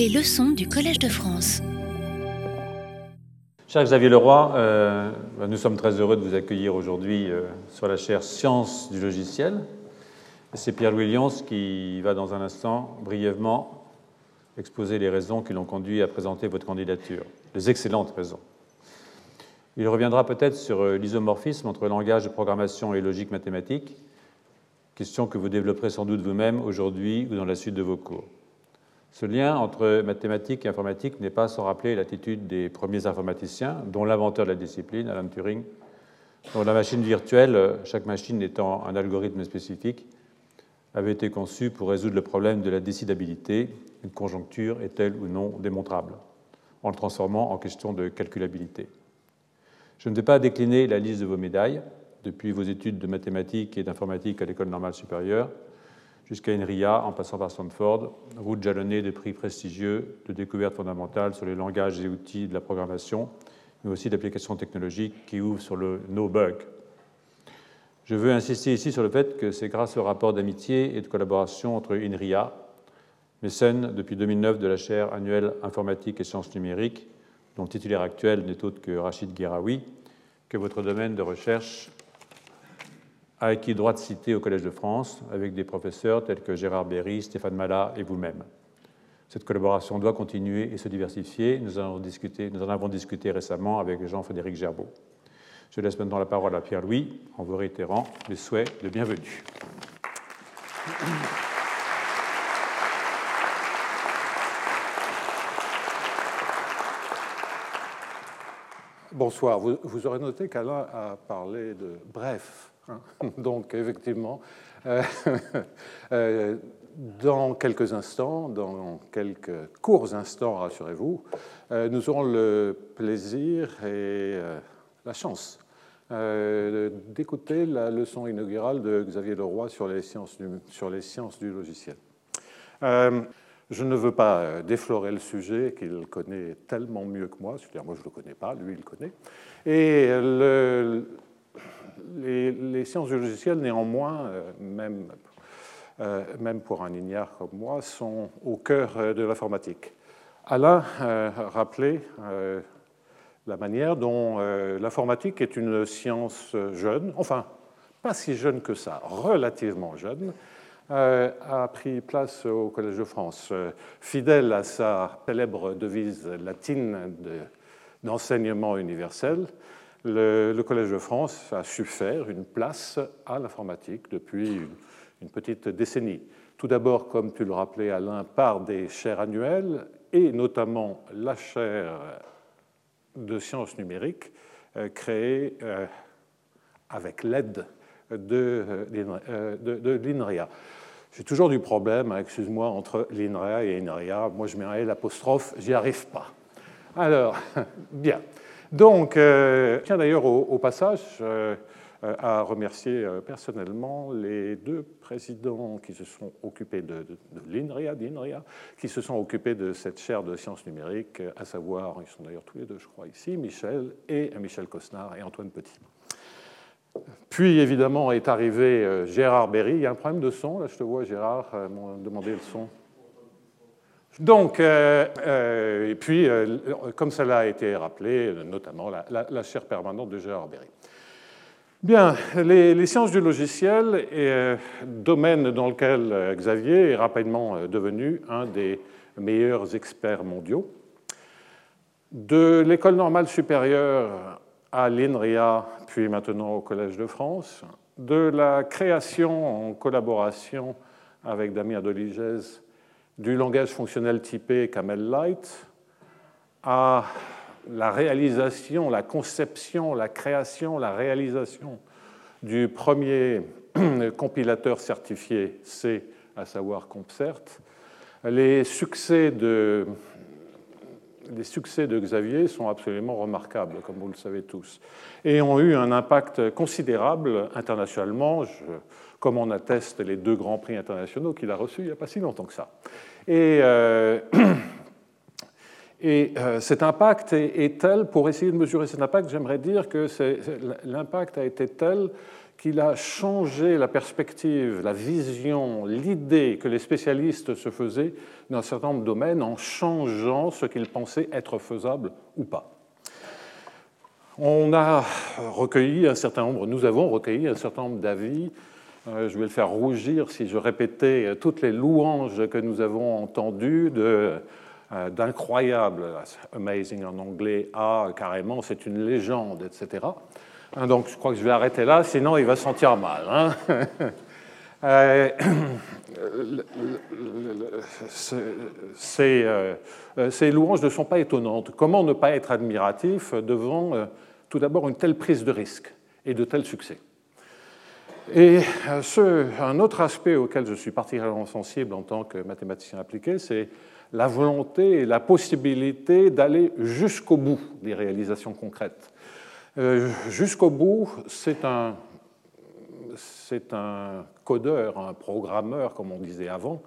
Les leçons du Collège de France. Cher Xavier Leroy, euh, nous sommes très heureux de vous accueillir aujourd'hui euh, sur la chaire Sciences du logiciel. C'est Pierre Williams qui va dans un instant brièvement exposer les raisons qui l'ont conduit à présenter votre candidature, les excellentes raisons. Il reviendra peut-être sur euh, l'isomorphisme entre langage de programmation et logique mathématique, question que vous développerez sans doute vous-même aujourd'hui ou dans la suite de vos cours. Ce lien entre mathématiques et informatique n'est pas sans rappeler l'attitude des premiers informaticiens, dont l'inventeur de la discipline, Alan Turing, dont la machine virtuelle, chaque machine étant un algorithme spécifique, avait été conçue pour résoudre le problème de la décidabilité, une conjoncture est-elle ou non démontrable, en le transformant en question de calculabilité. Je ne vais pas décliner la liste de vos médailles, depuis vos études de mathématiques et d'informatique à l'École normale supérieure, jusqu'à INRIA, en passant par Stanford, route jalonnée de prix prestigieux de découvertes fondamentales sur les langages et outils de la programmation, mais aussi d'applications technologiques qui ouvrent sur le no-bug. Je veux insister ici sur le fait que c'est grâce au rapport d'amitié et de collaboration entre INRIA, mécène depuis 2009 de la chaire annuelle Informatique et Sciences numériques, dont titulaire actuel n'est autre que Rachid Guéraoui, que votre domaine de recherche a acquis droit de citer au Collège de France avec des professeurs tels que Gérard Berry, Stéphane Mallat et vous-même. Cette collaboration doit continuer et se diversifier. Nous en, avons discuté, nous en avons discuté récemment avec Jean-Frédéric Gerbeau. Je laisse maintenant la parole à Pierre-Louis en vous réitérant les souhaits de bienvenue. Bonsoir. Vous, vous aurez noté qu'Alain a parlé de bref. Donc, effectivement, euh, euh, dans quelques instants, dans quelques courts instants, rassurez-vous, euh, nous aurons le plaisir et la chance d'écouter la leçon inaugurale de Xavier Leroy sur les sciences du, sur les sciences du logiciel. je ne veux pas déflorer le sujet qu'il connaît tellement mieux que moi, c'est-à-dire moi je ne le connais pas, lui il le connaît. Et le, les, sciences du logiciel, néanmoins, euh, même, euh, même pour un ignare comme moi, sont au cœur euh, de l'informatique. Alain rappelait la manière dont l'informatique est une science jeune, enfin, pas si jeune que ça, relativement jeune, a pris place au Collège de France. Fidèle à sa célèbre devise latine d'enseignement universel, le, Collège de France a su faire une place à l'informatique depuis une, petite décennie. Tout d'abord, comme tu le rappelais Alain, par des chaires annuelles et notamment la chaire de sciences numériques euh, créée euh, avec l'aide de, euh, l'INRIA. J'ai toujours du problème, hein, excuse-moi, entre l'INRIA et INRIA. Moi, je mets un l'apostrophe, j'y arrive pas. Alors, bien. Donc, euh, tiens d'ailleurs au, passage euh, à remercier euh, personnellement les deux présidents qui se sont occupés de, l'INRIA, d'INRIA, qui se sont occupés de cette chaire de sciences numériques, à savoir, ils sont d'ailleurs tous les deux, je crois, ici, Michel et Michel Cosnard et Antoine Petit. Puis, évidemment, est arrivé Gérard Berry. Il y a un problème de son, là, je te vois, Gérard, demandé le son. Donc, euh, euh, et puis, euh, comme cela a été rappelé, notamment la, chaire permanente de Gérard Berry. Bien, les, sciences du logiciel est domaine dans lequel Xavier est rapidement devenu un des meilleurs experts mondiaux. De l'école normale supérieure à l'INRIA, puis maintenant au Collège de France, de la création en collaboration avec Damien Doligès du langage fonctionnel typé Camel Light à la réalisation, la conception, la création, la réalisation du premier compilateur certifié C, à savoir CompCert. Les succès de, les succès de Xavier sont absolument remarquables, comme vous le savez tous, et ont eu un impact considérable internationalement, comme on atteste les deux grands prix internationaux qu'il a reçus il n'y a pas si longtemps que ça. Et, euh, euh, cet impact est, tel, pour essayer de mesurer cet impact, j'aimerais dire que l'impact a été tel qu'il a changé la perspective, la vision, l'idée que les spécialistes se faisaient dans un certain nombre de domaines en changeant ce qu'ils pensaient être faisable ou pas. On a recueilli un certain nombre, nous avons recueilli un certain nombre d'avis. Euh, je vais le faire rougir si je répétais toutes les louanges que nous avons entendues de euh, d'incroyable, amazing en anglais, à carrément c'est une légende, etc. Hein, donc je crois que je vais arrêter là, sinon il va sentir mal. Hein. Euh, euh, ces, louanges ne sont pas étonnantes. Comment ne pas être admiratif devant tout d'abord une telle prise de risque et de tels succès? Et ce, un autre aspect auquel je suis particulièrement sensible en tant que mathématicien appliqué, c'est la volonté et la possibilité d'aller jusqu'au bout des réalisations concrètes. Euh, jusqu'au bout, c'est un, c'est un codeur, un programmeur, comme on disait avant,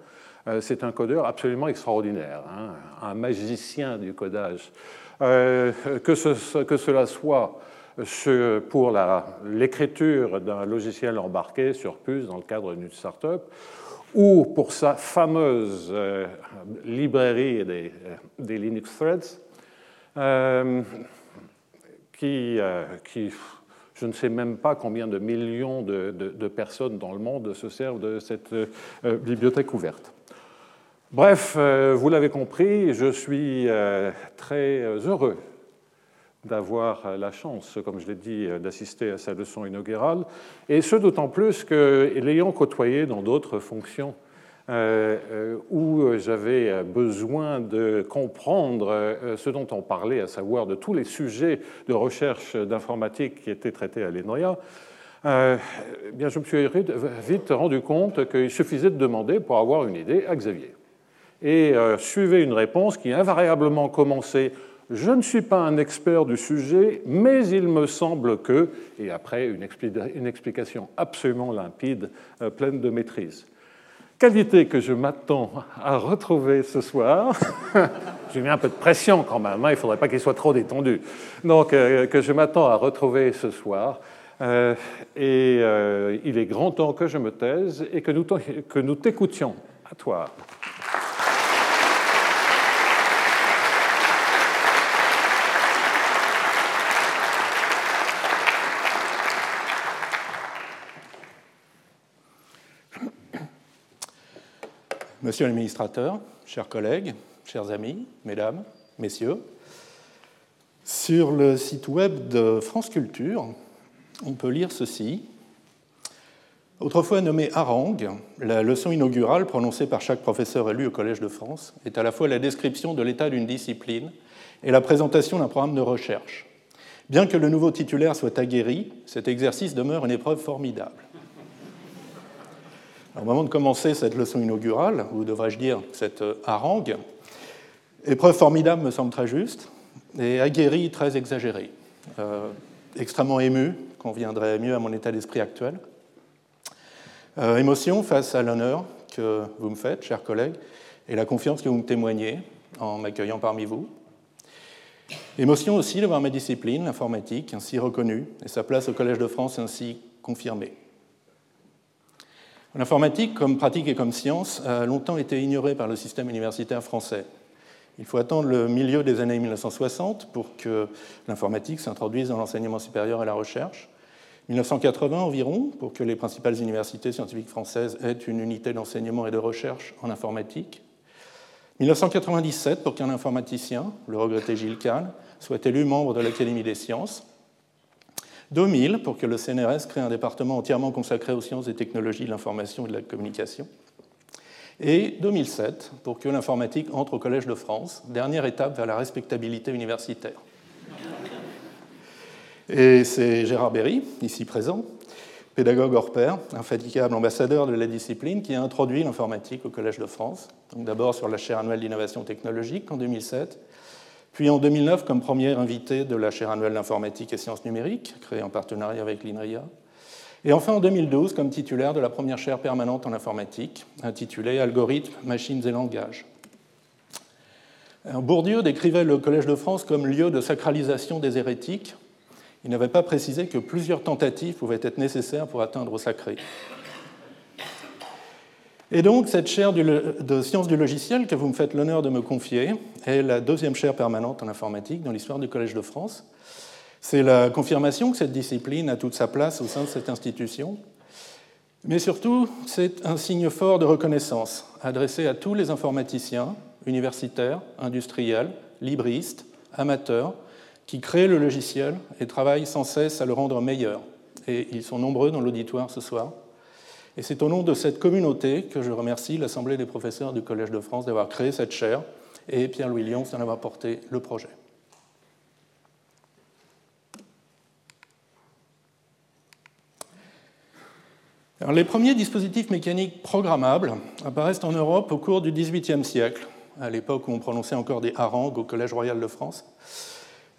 euh, c'est un codeur absolument extraordinaire, hein, un magicien du codage. Euh, que, cela soit pour l'écriture d'un logiciel embarqué sur puce dans le cadre d'une start-up, ou pour sa fameuse euh, librairie des, euh, des, Linux Threads, euh, qui, qui, je ne sais même pas combien de millions de, de, personnes dans le monde se servent de cette bibliothèque ouverte. Bref, vous l'avez compris, je suis très heureux d'avoir euh, la chance, comme je l'ai dit, euh, d'assister à sa leçon inaugurale, et ce d'autant plus que, l'ayant côtoyé dans d'autres fonctions euh, où j'avais besoin de comprendre ce dont on parlait, à savoir de tous les sujets de recherche d'informatique qui étaient traités à l'ENOIA, eh je me suis vite rendu compte qu'il suffisait de demander pour avoir une idée à Xavier. Et suivait une réponse qui invariablement commençait je ne suis pas un expert du sujet, mais il me semble que, et après une, explication absolument limpide, euh, pleine de maîtrise. Qualité que je m'attends à retrouver ce soir. J'ai mis un peu de pression quand même, hein, il ne faudrait pas qu'il soit trop détendu. Donc, euh, que je m'attends à retrouver ce soir. Euh, et il est grand temps que je me taise et que nous, que nous t'écoutions. À toi. Monsieur l'administrateur, chers collègues, chers amis, mesdames, messieurs, sur le site web de France Culture, on peut lire ceci. Autrefois nommée harangue, la leçon inaugurale prononcée par chaque professeur élu au Collège de France est à la fois la description de l'état d'une discipline et la présentation d'un programme de recherche. Bien que le nouveau titulaire soit aguerri, cet exercice demeure une épreuve formidable au moment de commencer cette leçon inaugurale, ou devrais-je dire cette euh, harangue, épreuve formidable me semble très juste, et aguerri très exagéré, euh, extrêmement ému, conviendrait mieux à mon état d'esprit actuel. Euh, émotion face à l'honneur que vous me faites, chers collègues, et la confiance que vous me témoignez en m'accueillant parmi vous. Émotion aussi de voir ma discipline, l'informatique, ainsi reconnue, et sa place au Collège de France ainsi confirmée. L'informatique, comme pratique et comme science, a longtemps été ignorée par le système universitaire français. Il faut attendre le milieu des années 1960 pour que l'informatique s'introduise dans l'enseignement supérieur et la recherche. 1980 environ, pour que les principales universités scientifiques françaises aient une unité d'enseignement et de recherche en informatique. 1997, pour qu'un informaticien, le regretté Gilles Kahn, soit élu membre de l'Académie des sciences. 2000 pour que le CNRS crée un département entièrement consacré aux sciences et technologies de l'information et de la communication. Et 2007 pour que l'informatique entre au Collège de France, dernière étape vers la respectabilité universitaire. Et c'est Gérard Berry, ici présent, pédagogue hors pair, infatigable ambassadeur de la discipline, qui a introduit l'informatique au Collège de France, d'abord sur la chaire annuelle d'innovation technologique en 2007, puis en 2009 comme premier invité de la chaire annuelle d'informatique et sciences numériques, créée en partenariat avec l'INRIA. Et enfin en 2012 comme titulaire de la première chaire permanente en informatique, intitulée Algorithmes, machines et langages. Bourdieu décrivait le Collège de France comme lieu de sacralisation des hérétiques Il n'avait pas précisé que plusieurs tentatives pouvaient être nécessaires pour atteindre au sacré. Et donc, cette chaire de sciences du logiciel que vous me faites l'honneur de me confier est la deuxième chaire permanente en informatique dans l'histoire du Collège de France. C'est la confirmation que cette discipline a toute sa place au sein de cette institution. Mais surtout, c'est un signe fort de reconnaissance adressé à tous les informaticiens, universitaires, industriels, libristes, amateurs, qui créent le logiciel et travaillent sans cesse à le rendre meilleur. Et ils sont nombreux dans l'auditoire ce soir. Et c'est au nom de cette communauté que je remercie l'Assemblée des professeurs du Collège de France d'avoir créé cette chaire et Pierre-Louis Lyons d'en avoir porté le projet. les premiers dispositifs mécaniques programmables apparaissent en Europe au cours du XVIIIe siècle, à l'époque où on prononçait encore des harangues au Collège royal de France.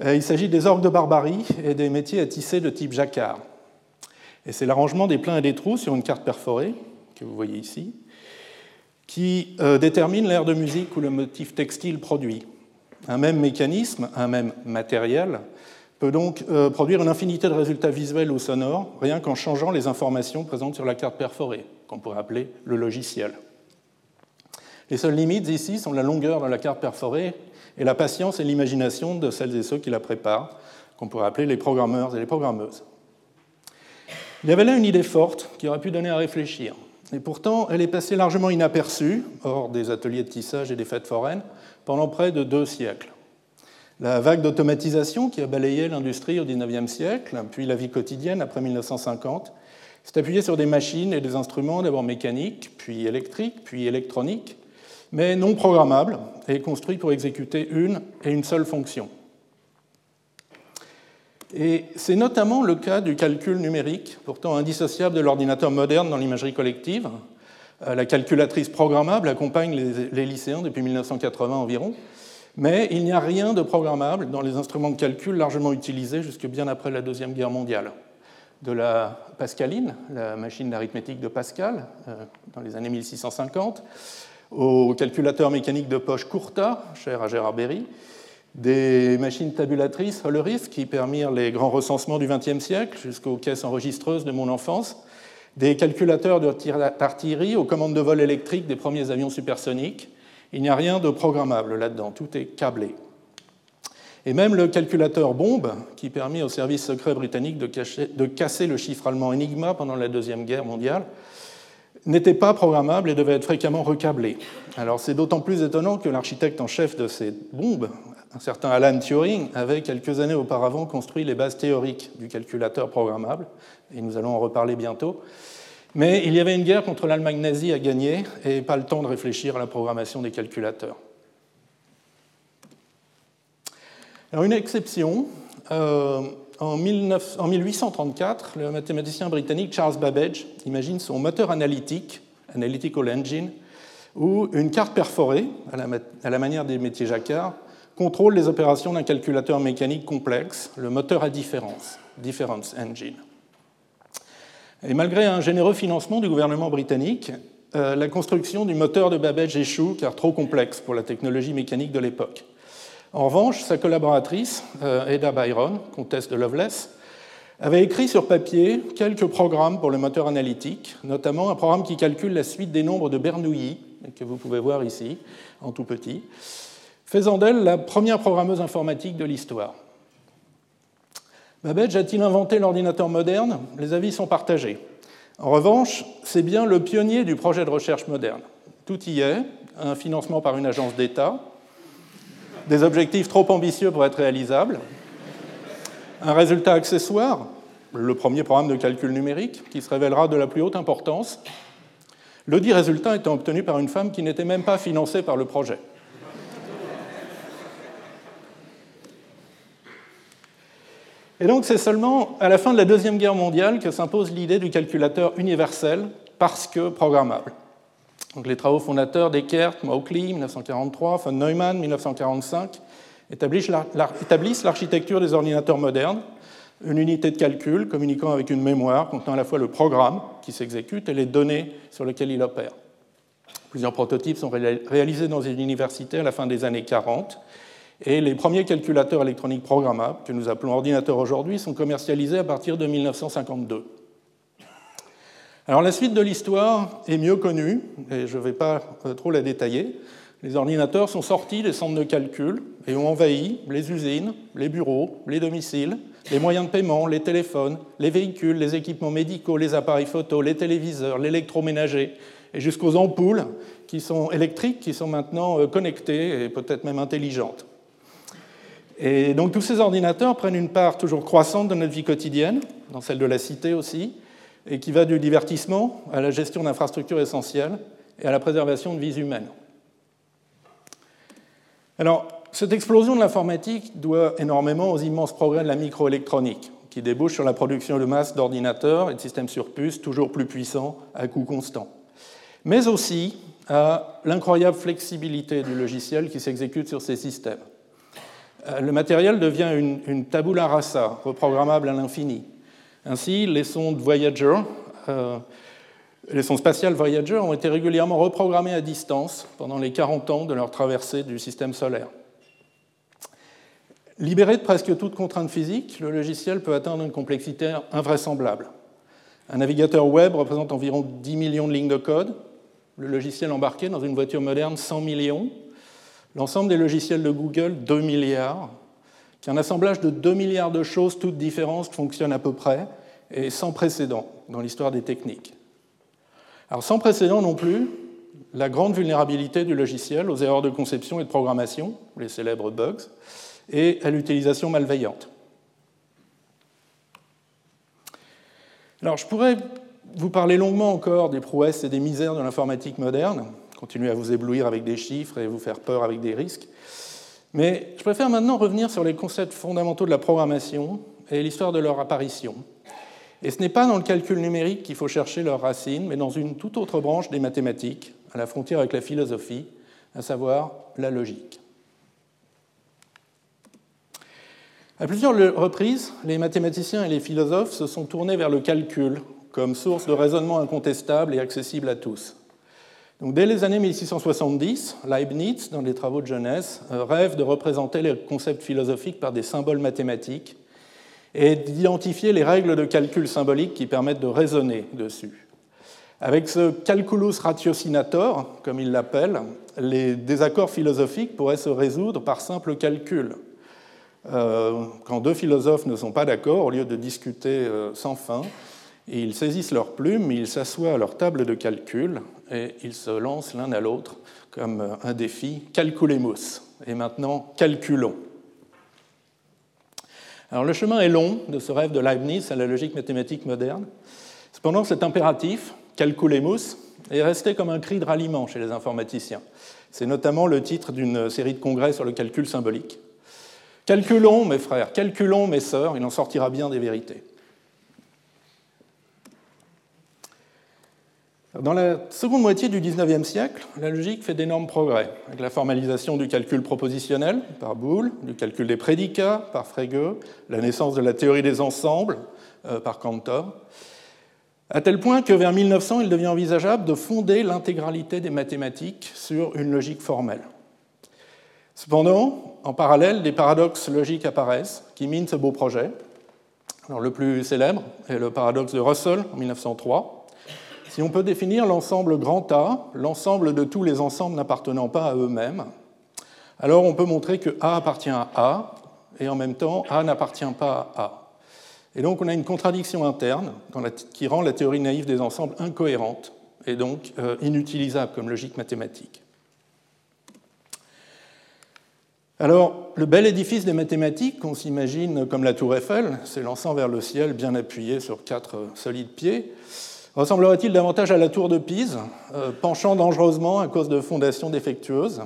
Euh, il s'agit des orgues de barbarie et des métiers à tisser de type jacquard. Et c'est l'arrangement des pleins et des trous sur une carte perforée, que vous voyez ici, qui euh, détermine l'air de musique ou le motif textile produit. Un même mécanisme, un même matériel, peut donc euh, produire une infinité de résultats visuels ou sonores, rien qu'en changeant les informations présentes sur la carte perforée, qu'on pourrait appeler le logiciel. Les seules limites ici sont la longueur de la carte perforée et la patience et l'imagination de celles et ceux qui la préparent, qu'on pourrait appeler les programmeurs et les programmeuses. Il y avait là une idée forte qui aurait pu donner à réfléchir. Et pourtant, elle est passée largement inaperçue, hors des ateliers de tissage et des fêtes foraines, pendant près de deux siècles. La vague d'automatisation qui a balayé l'industrie au XIXe siècle, puis la vie quotidienne après 1950, s'est appuyée sur des machines et des instruments d'abord mécaniques, puis électriques, puis électroniques, mais non programmables et construits pour exécuter une et une seule fonction. Et c'est notamment le cas du calcul numérique, pourtant indissociable de l'ordinateur moderne dans l'imagerie collective. Euh, la calculatrice programmable accompagne les lycéens depuis 1980 environ, mais il n'y a rien de programmable dans les instruments de calcul largement utilisés jusque bien après la Deuxième Guerre mondiale. De la Pascaline, la machine d'arithmétique de Pascal, euh, dans les années 1650, au calculateur mécanique de poche Courta, cher à Gérard Berry, des machines tabulatrices Hollerith qui permirent les grands recensements du XXe siècle jusqu'aux caisses enregistreuses de mon enfance, des calculateurs d'artillerie aux commandes de vol électriques des premiers avions supersoniques. Il n'y a rien de programmable là-dedans, tout est câblé. Et même le calculateur bombe, qui permit au service secret britannique de, de casser le chiffre allemand Enigma pendant la Deuxième Guerre mondiale, n'était pas programmable et devait être fréquemment recablé. Alors c'est d'autant plus étonnant que l'architecte en chef de ces bombes un certain Alan Turing avait quelques années auparavant construit les bases théoriques du calculateur programmable, et nous allons en reparler bientôt. Mais il y avait une guerre contre l'Allemagne nazie à gagner et pas le temps de réfléchir à la programmation des calculateurs. Alors une exception, euh, en, 1834, le mathématicien britannique Charles Babbage imagine son moteur analytique, Analytical Engine, où une carte perforée, à la, à la manière des métiers jacquard, contrôle les opérations d'un calculateur mécanique complexe, le moteur à différence, Difference Engine. Et malgré un généreux financement du gouvernement britannique, euh, la construction du moteur de Babbage échoue car trop complexe pour la technologie mécanique de l'époque. En revanche, sa collaboratrice, euh, Ada Byron, comtesse de Loveless, avait écrit sur papier quelques programmes pour le moteur analytique, notamment un programme qui calcule la suite des nombres de Bernoulli, que vous pouvez voir ici, en tout petit, faisant d'elle la première programmeuse informatique de l'histoire. Babbage a-t-il inventé l'ordinateur moderne? Les avis sont partagés. En revanche, c'est bien le pionnier du projet de recherche moderne. Tout y est, un financement par une agence d'État, des objectifs trop ambitieux pour être réalisables, un résultat accessoire, le premier programme de calcul numérique, qui se révélera de la plus haute importance, le dit résultat étant obtenu par une femme qui n'était même pas financée par le projet. Et donc c'est seulement à la fin de la Deuxième Guerre mondiale que s'impose l'idée du calculateur universel parce que programmable. Donc les travaux fondateurs d'Eckert, Mauchly, 1943, von Neumann, 1945, établissent l'architecture des ordinateurs modernes, une unité de calcul communiquant avec une mémoire contenant à la fois le programme qui s'exécute et les données sur lesquelles il opère. Plusieurs prototypes sont réalisés dans une université à la fin des années 40 Et les premiers calculateurs électroniques programmables, que nous appelons ordinateurs aujourd'hui, sont commercialisés à partir de 1952. Alors la suite de l'histoire est mieux connue, et je ne vais pas euh, trop la détailler. Les ordinateurs sont sortis des centres de calcul et ont envahi les usines, les bureaux, les domiciles, les moyens de paiement, les téléphones, les véhicules, les équipements médicaux, les appareils photo, les téléviseurs, l'électroménager, et jusqu'aux ampoules qui sont électriques, qui sont maintenant euh, connectées et peut-être même intelligentes. Et donc tous ces ordinateurs prennent une part toujours croissante de notre vie quotidienne, dans celle de la cité aussi, et qui va du divertissement à la gestion d'infrastructures essentielles et à la préservation de vies humaines. Alors, cette explosion de l'informatique doit énormément aux immenses progrès de la microélectronique, qui débouchent sur la production de masse d'ordinateurs et de systèmes sur puces toujours plus puissants à coût constant, mais aussi à l'incroyable flexibilité du logiciel qui s'exécute sur ces systèmes. Euh, le matériel devient une, tabula rasa, reprogrammable à l'infini. Ainsi, les sondes Voyager, euh, les sondes spatiales Voyager ont été régulièrement reprogrammées à distance pendant les 40 ans de leur traversée du système solaire. Libéré de presque toute contrainte physique, le logiciel peut atteindre une complexité invraisemblable. Un navigateur web représente environ 10 millions de lignes de code, le logiciel embarqué dans une voiture moderne 100 millions, L'ensemble des logiciels de Google, 2 milliards, qui est un assemblage de 2 milliards de choses toutes différentes qui fonctionnent à peu près, et sans précédent dans l'histoire des techniques. Alors sans précédent non plus, la grande vulnérabilité du logiciel aux erreurs de conception et de programmation, les célèbres bugs, et à l'utilisation malveillante. Alors je pourrais vous parler longuement encore des prouesses et des misères de l'informatique moderne, continuer à vous éblouir avec des chiffres et vous faire peur avec des risques. Mais je préfère maintenant revenir sur les concepts fondamentaux de la programmation et l'histoire de leur apparition. Et ce n'est pas dans le calcul numérique qu'il faut chercher leurs racines, mais dans une toute autre branche des mathématiques, à la frontière avec la philosophie, à savoir la logique. À plusieurs reprises, les mathématiciens et les philosophes se sont tournés vers le calcul comme source de raisonnement incontestable et accessible à tous dès les années 1670, Leibniz, dans les travaux de jeunesse, euh, rêve de représenter les concepts philosophiques par des symboles mathématiques et d'identifier les règles de calcul symbolique qui permettent de raisonner dessus. Avec ce calculus ratiocinator, comme il l'appelle, les désaccords philosophiques pourraient se résoudre par simple calcul. Euh, quand deux philosophes ne sont pas d'accord, au lieu de discuter euh, sans fin, ils saisissent leurs plumes, ils s'assoient à leur table de calcul et ils se lancent l'un à l'autre comme un défi calculemus. Et maintenant, calculons. Alors le chemin est long de ce rêve de Leibniz à la logique mathématique moderne. Cependant, cet impératif, calculemus, est resté comme un cri de ralliement chez les informaticiens. C'est notamment le titre d'une série de congrès sur le calcul symbolique. Calculons, mes frères, calculons, mes sœurs, il en sortira bien des vérités. Dans la seconde moitié du XIXe siècle, la logique fait d'énormes progrès, avec la formalisation du calcul propositionnel par Boole, du calcul des prédicats par Frege, la naissance de la théorie des ensembles euh, par Cantor, à tel point que vers 1900, il devient envisageable de fonder l'intégralité des mathématiques sur une logique formelle. Cependant, en parallèle, des paradoxes logiques apparaissent qui minent ce beau projet. Alors, le plus célèbre est le paradoxe de Russell en 1903 si on peut définir l'ensemble grand A, l'ensemble de tous les ensembles n'appartenant pas à eux-mêmes, alors on peut montrer que A appartient à A, et en même temps, A n'appartient pas à A. Et donc on a une contradiction interne qui rend la théorie naïve des ensembles incohérente et donc euh, inutilisable comme logique mathématique. Alors, le bel édifice des mathématiques qu'on s'imagine comme la tour Eiffel, s'élançant vers le ciel bien appuyé sur quatre solides pieds, Ressemblerait-il davantage à la tour de Pise, euh, penchant dangereusement à cause de fondations défectueuses?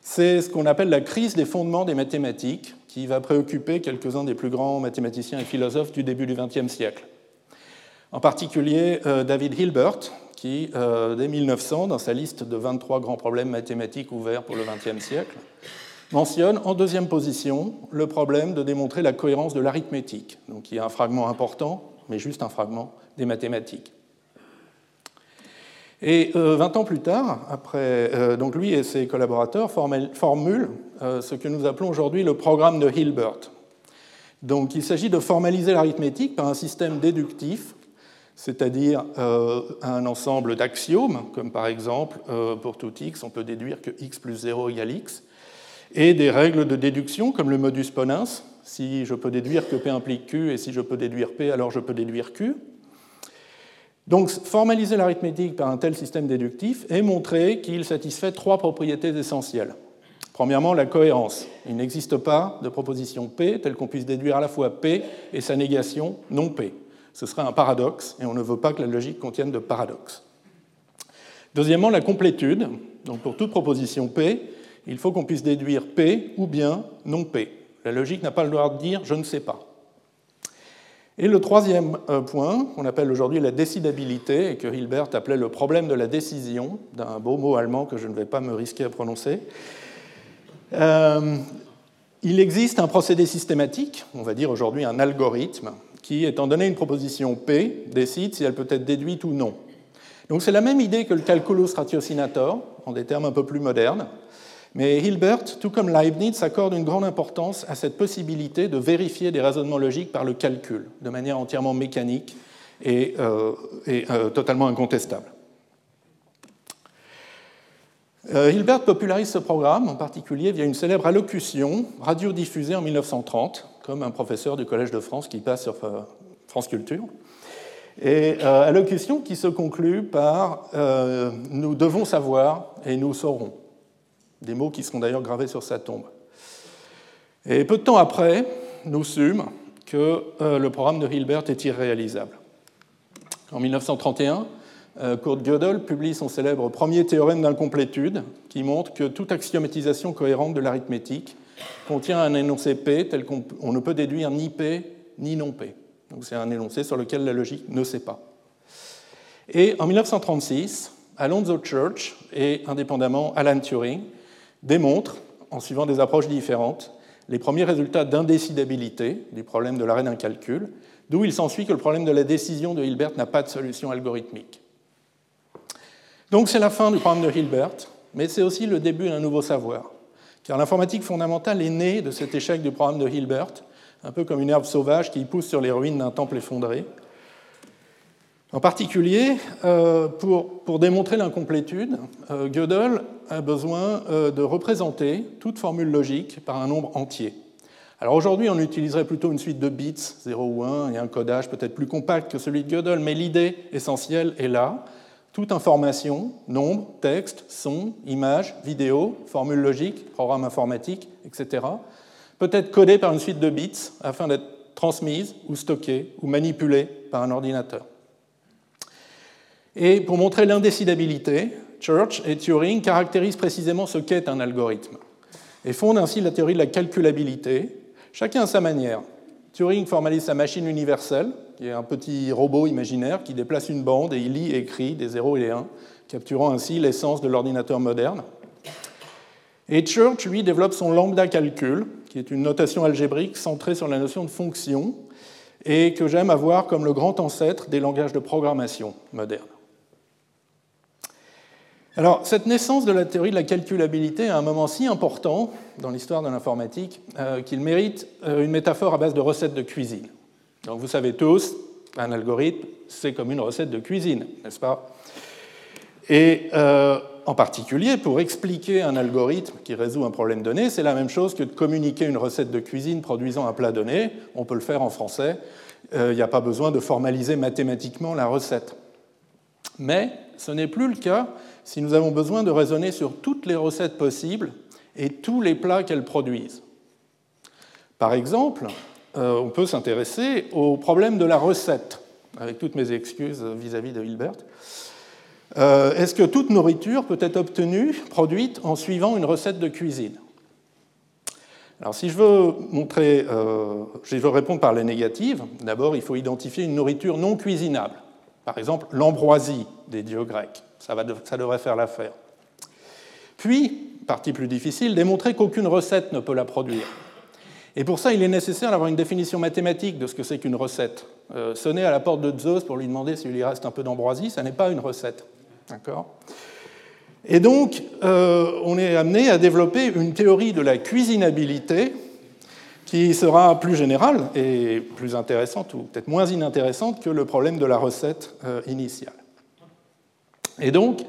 C'est ce qu'on appelle la crise des fondements des mathématiques, qui va préoccuper quelques-uns des plus grands mathématiciens et philosophes du début du XXe siècle. En particulier euh, David Hilbert, qui, euh, dès 1900, dans sa liste de 23 grands problèmes mathématiques ouverts pour le XXe siècle, mentionne en deuxième position le problème de démontrer la cohérence de l'arithmétique, donc y a un fragment important, mais juste un fragment des mathématiques. Et 20 euh, ans plus tard, après, euh, donc lui et ses collaborateurs formulent euh, ce que nous appelons aujourd'hui le programme de Hilbert. Donc il s'agit de formaliser l'arithmétique par un système déductif, c'est-à-dire un ensemble d'axiomes, comme par exemple pour tout x, on peut déduire que x plus 0 égale x, et des règles de déduction comme le modus ponens, si je peux déduire que P implique Q, et si je peux déduire P, alors je peux déduire Q. Donc formaliser l'arithmétique par un tel système déductif est montrer qu'il satisfait trois propriétés essentielles. Premièrement, la cohérence. Il n'existe pas de proposition P telle qu'on puisse déduire à la fois P et sa négation non P. Ce serait un paradoxe et on ne veut pas que la logique contienne de paradoxe. Deuxièmement, la complétude. Donc pour toute proposition P, il faut qu'on puisse déduire P ou bien non P. La logique n'a pas le droit de dire je ne sais pas. Et le troisième euh, point, qu'on appelle aujourd'hui la décidabilité, et que Hilbert appelait le problème de la décision, d'un beau mot allemand que je ne vais pas me risquer à prononcer, euh, il existe un procédé systématique, on va dire aujourd'hui un algorithme, qui, étant donné une proposition P, décide si elle peut être déduite ou non. Donc c'est la même idée que le calculus ratiocinator, en des termes un peu plus modernes, mais Hilbert, tout comme Leibniz, accorde une grande importance à cette possibilité de vérifier des raisonnements logiques par le calcul, de manière entièrement mécanique et, euh, euh, totalement incontestable. Euh, Hilbert popularise ce programme, en particulier via une célèbre allocution radiodiffusée en 1930, comme un professeur du Collège de France qui passe sur France Culture. Et allocution qui se conclut par Nous devons savoir et nous saurons des mots qui seront d'ailleurs gravés sur sa tombe. Et peu de temps après, nous sûmes que euh, le programme de Hilbert est irréalisable. En 1931, euh, Kurt Gödel publie son célèbre premier théorème d'incomplétude qui montre que toute axiomatisation cohérente de l'arithmétique contient un énoncé P tel qu'on ne peut déduire ni P ni non P. Donc c'est un énoncé sur lequel la logique ne sait pas. Et en 1936, Alonzo Church et indépendamment Alan Turing démontre, en suivant des approches différentes, les premiers résultats d'indécidabilité du problème de l'arrêt d'un calcul, d'où il s'ensuit que le problème de la décision de Hilbert n'a pas de solution algorithmique. Donc c'est la fin du problème de Hilbert, mais c'est aussi le début d'un nouveau savoir, car l'informatique fondamentale est née de cet échec du problème de Hilbert, un peu comme une herbe sauvage qui pousse sur les ruines d'un temple effondré, en particulier, euh, pour, démontrer l'incomplétude, euh, Gödel a besoin euh, de représenter toute formule logique par un nombre entier. Alors aujourd'hui, on utiliserait plutôt une suite de bits, 0 ou 1, et un codage peut-être plus compact que celui de Gödel, mais l'idée essentielle est là. Toute information, nombre, texte, son, image, vidéo, formule logique, programme informatique, etc., peut être codée par une suite de bits afin d'être transmise ou stockée ou manipulée par un ordinateur. Et pour montrer l'indécidabilité, Church et Turing caractérisent précisément ce qu'est un algorithme et fondent ainsi la théorie de la calculabilité, chacun à sa manière. Turing formalise sa machine universelle, qui est un petit robot imaginaire qui déplace une bande et il lit et écrit des 0 et des 1, capturant ainsi l'essence de l'ordinateur moderne. Et Church, lui, développe son lambda calcul, qui est une notation algébrique centrée sur la notion de fonction, et que j'aime avoir comme le grand ancêtre des langages de programmation modernes. Alors, cette naissance de la théorie de la calculabilité est un moment si important dans l'histoire de l'informatique euh, qu'il mérite euh, une métaphore à base de recettes de cuisine. Donc, vous savez tous, un algorithme, c'est comme une recette de cuisine, n'est-ce pas? Et euh, en particulier, pour expliquer un algorithme qui résout un problème donné, c'est la même chose que de communiquer une recette de cuisine produisant un plat donné. On peut le faire en français. Il n'y a pas besoin de formaliser mathématiquement la recette. Mais ce n'est plus le cas si nous avons besoin de raisonner sur toutes les recettes possibles et tous les plats qu'elles produisent. Par exemple, euh, on peut s'intéresser au problème de la recette, avec toutes mes excuses vis-à-vis de Hilbert. Euh, est-ce que toute nourriture peut être obtenue, produite, en suivant une recette de cuisine? Alors, si je veux montrer, euh, je veux répondre par les négatives, d'abord, il faut identifier une nourriture non cuisinable. Par exemple, l'ambroisie des dieux grecs. Ça, devrait faire l'affaire. Puis, partie plus difficile, démontrer qu'aucune recette ne peut la produire. Et pour ça, il est nécessaire d'avoir une définition mathématique de ce que c'est qu'une recette. Euh, sonner à la porte de Zeus pour lui demander s'il lui reste un peu d'ambroisie, ça n'est pas une recette. D'accord? Et donc, euh, on est amené à développer une théorie de la cuisinabilité qui sera plus générale et plus intéressante, ou peut-être moins inintéressante que le problème de la recette euh, initiale. Et donc,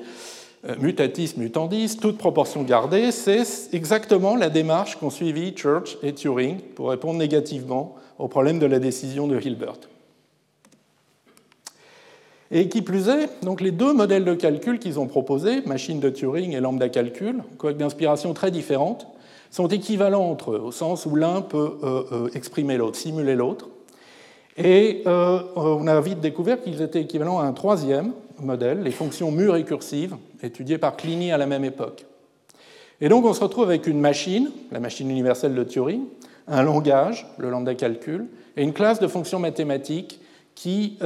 euh, mutatis mutandis, toute proportion gardée, c'est exactement la démarche qu'ont suivi Church et Turing pour répondre négativement au problème de la décision de Hilbert. Et qui plus est, donc les deux modèles de calcul qu'ils ont proposés, machine de Turing et lambda calcul, quoique d'inspiration très différente, sont équivalents entre eux, au sens où l'un peut euh, euh, exprimer l'autre, simuler l'autre. Et on a vite découvert qu'ils étaient équivalents à un troisième les fonctions mu récursives, étudiées par Clini à la même époque. Et donc on se retrouve avec une machine, la machine universelle de Turing, un langage, le lambda calcul, et une classe de fonctions mathématiques qui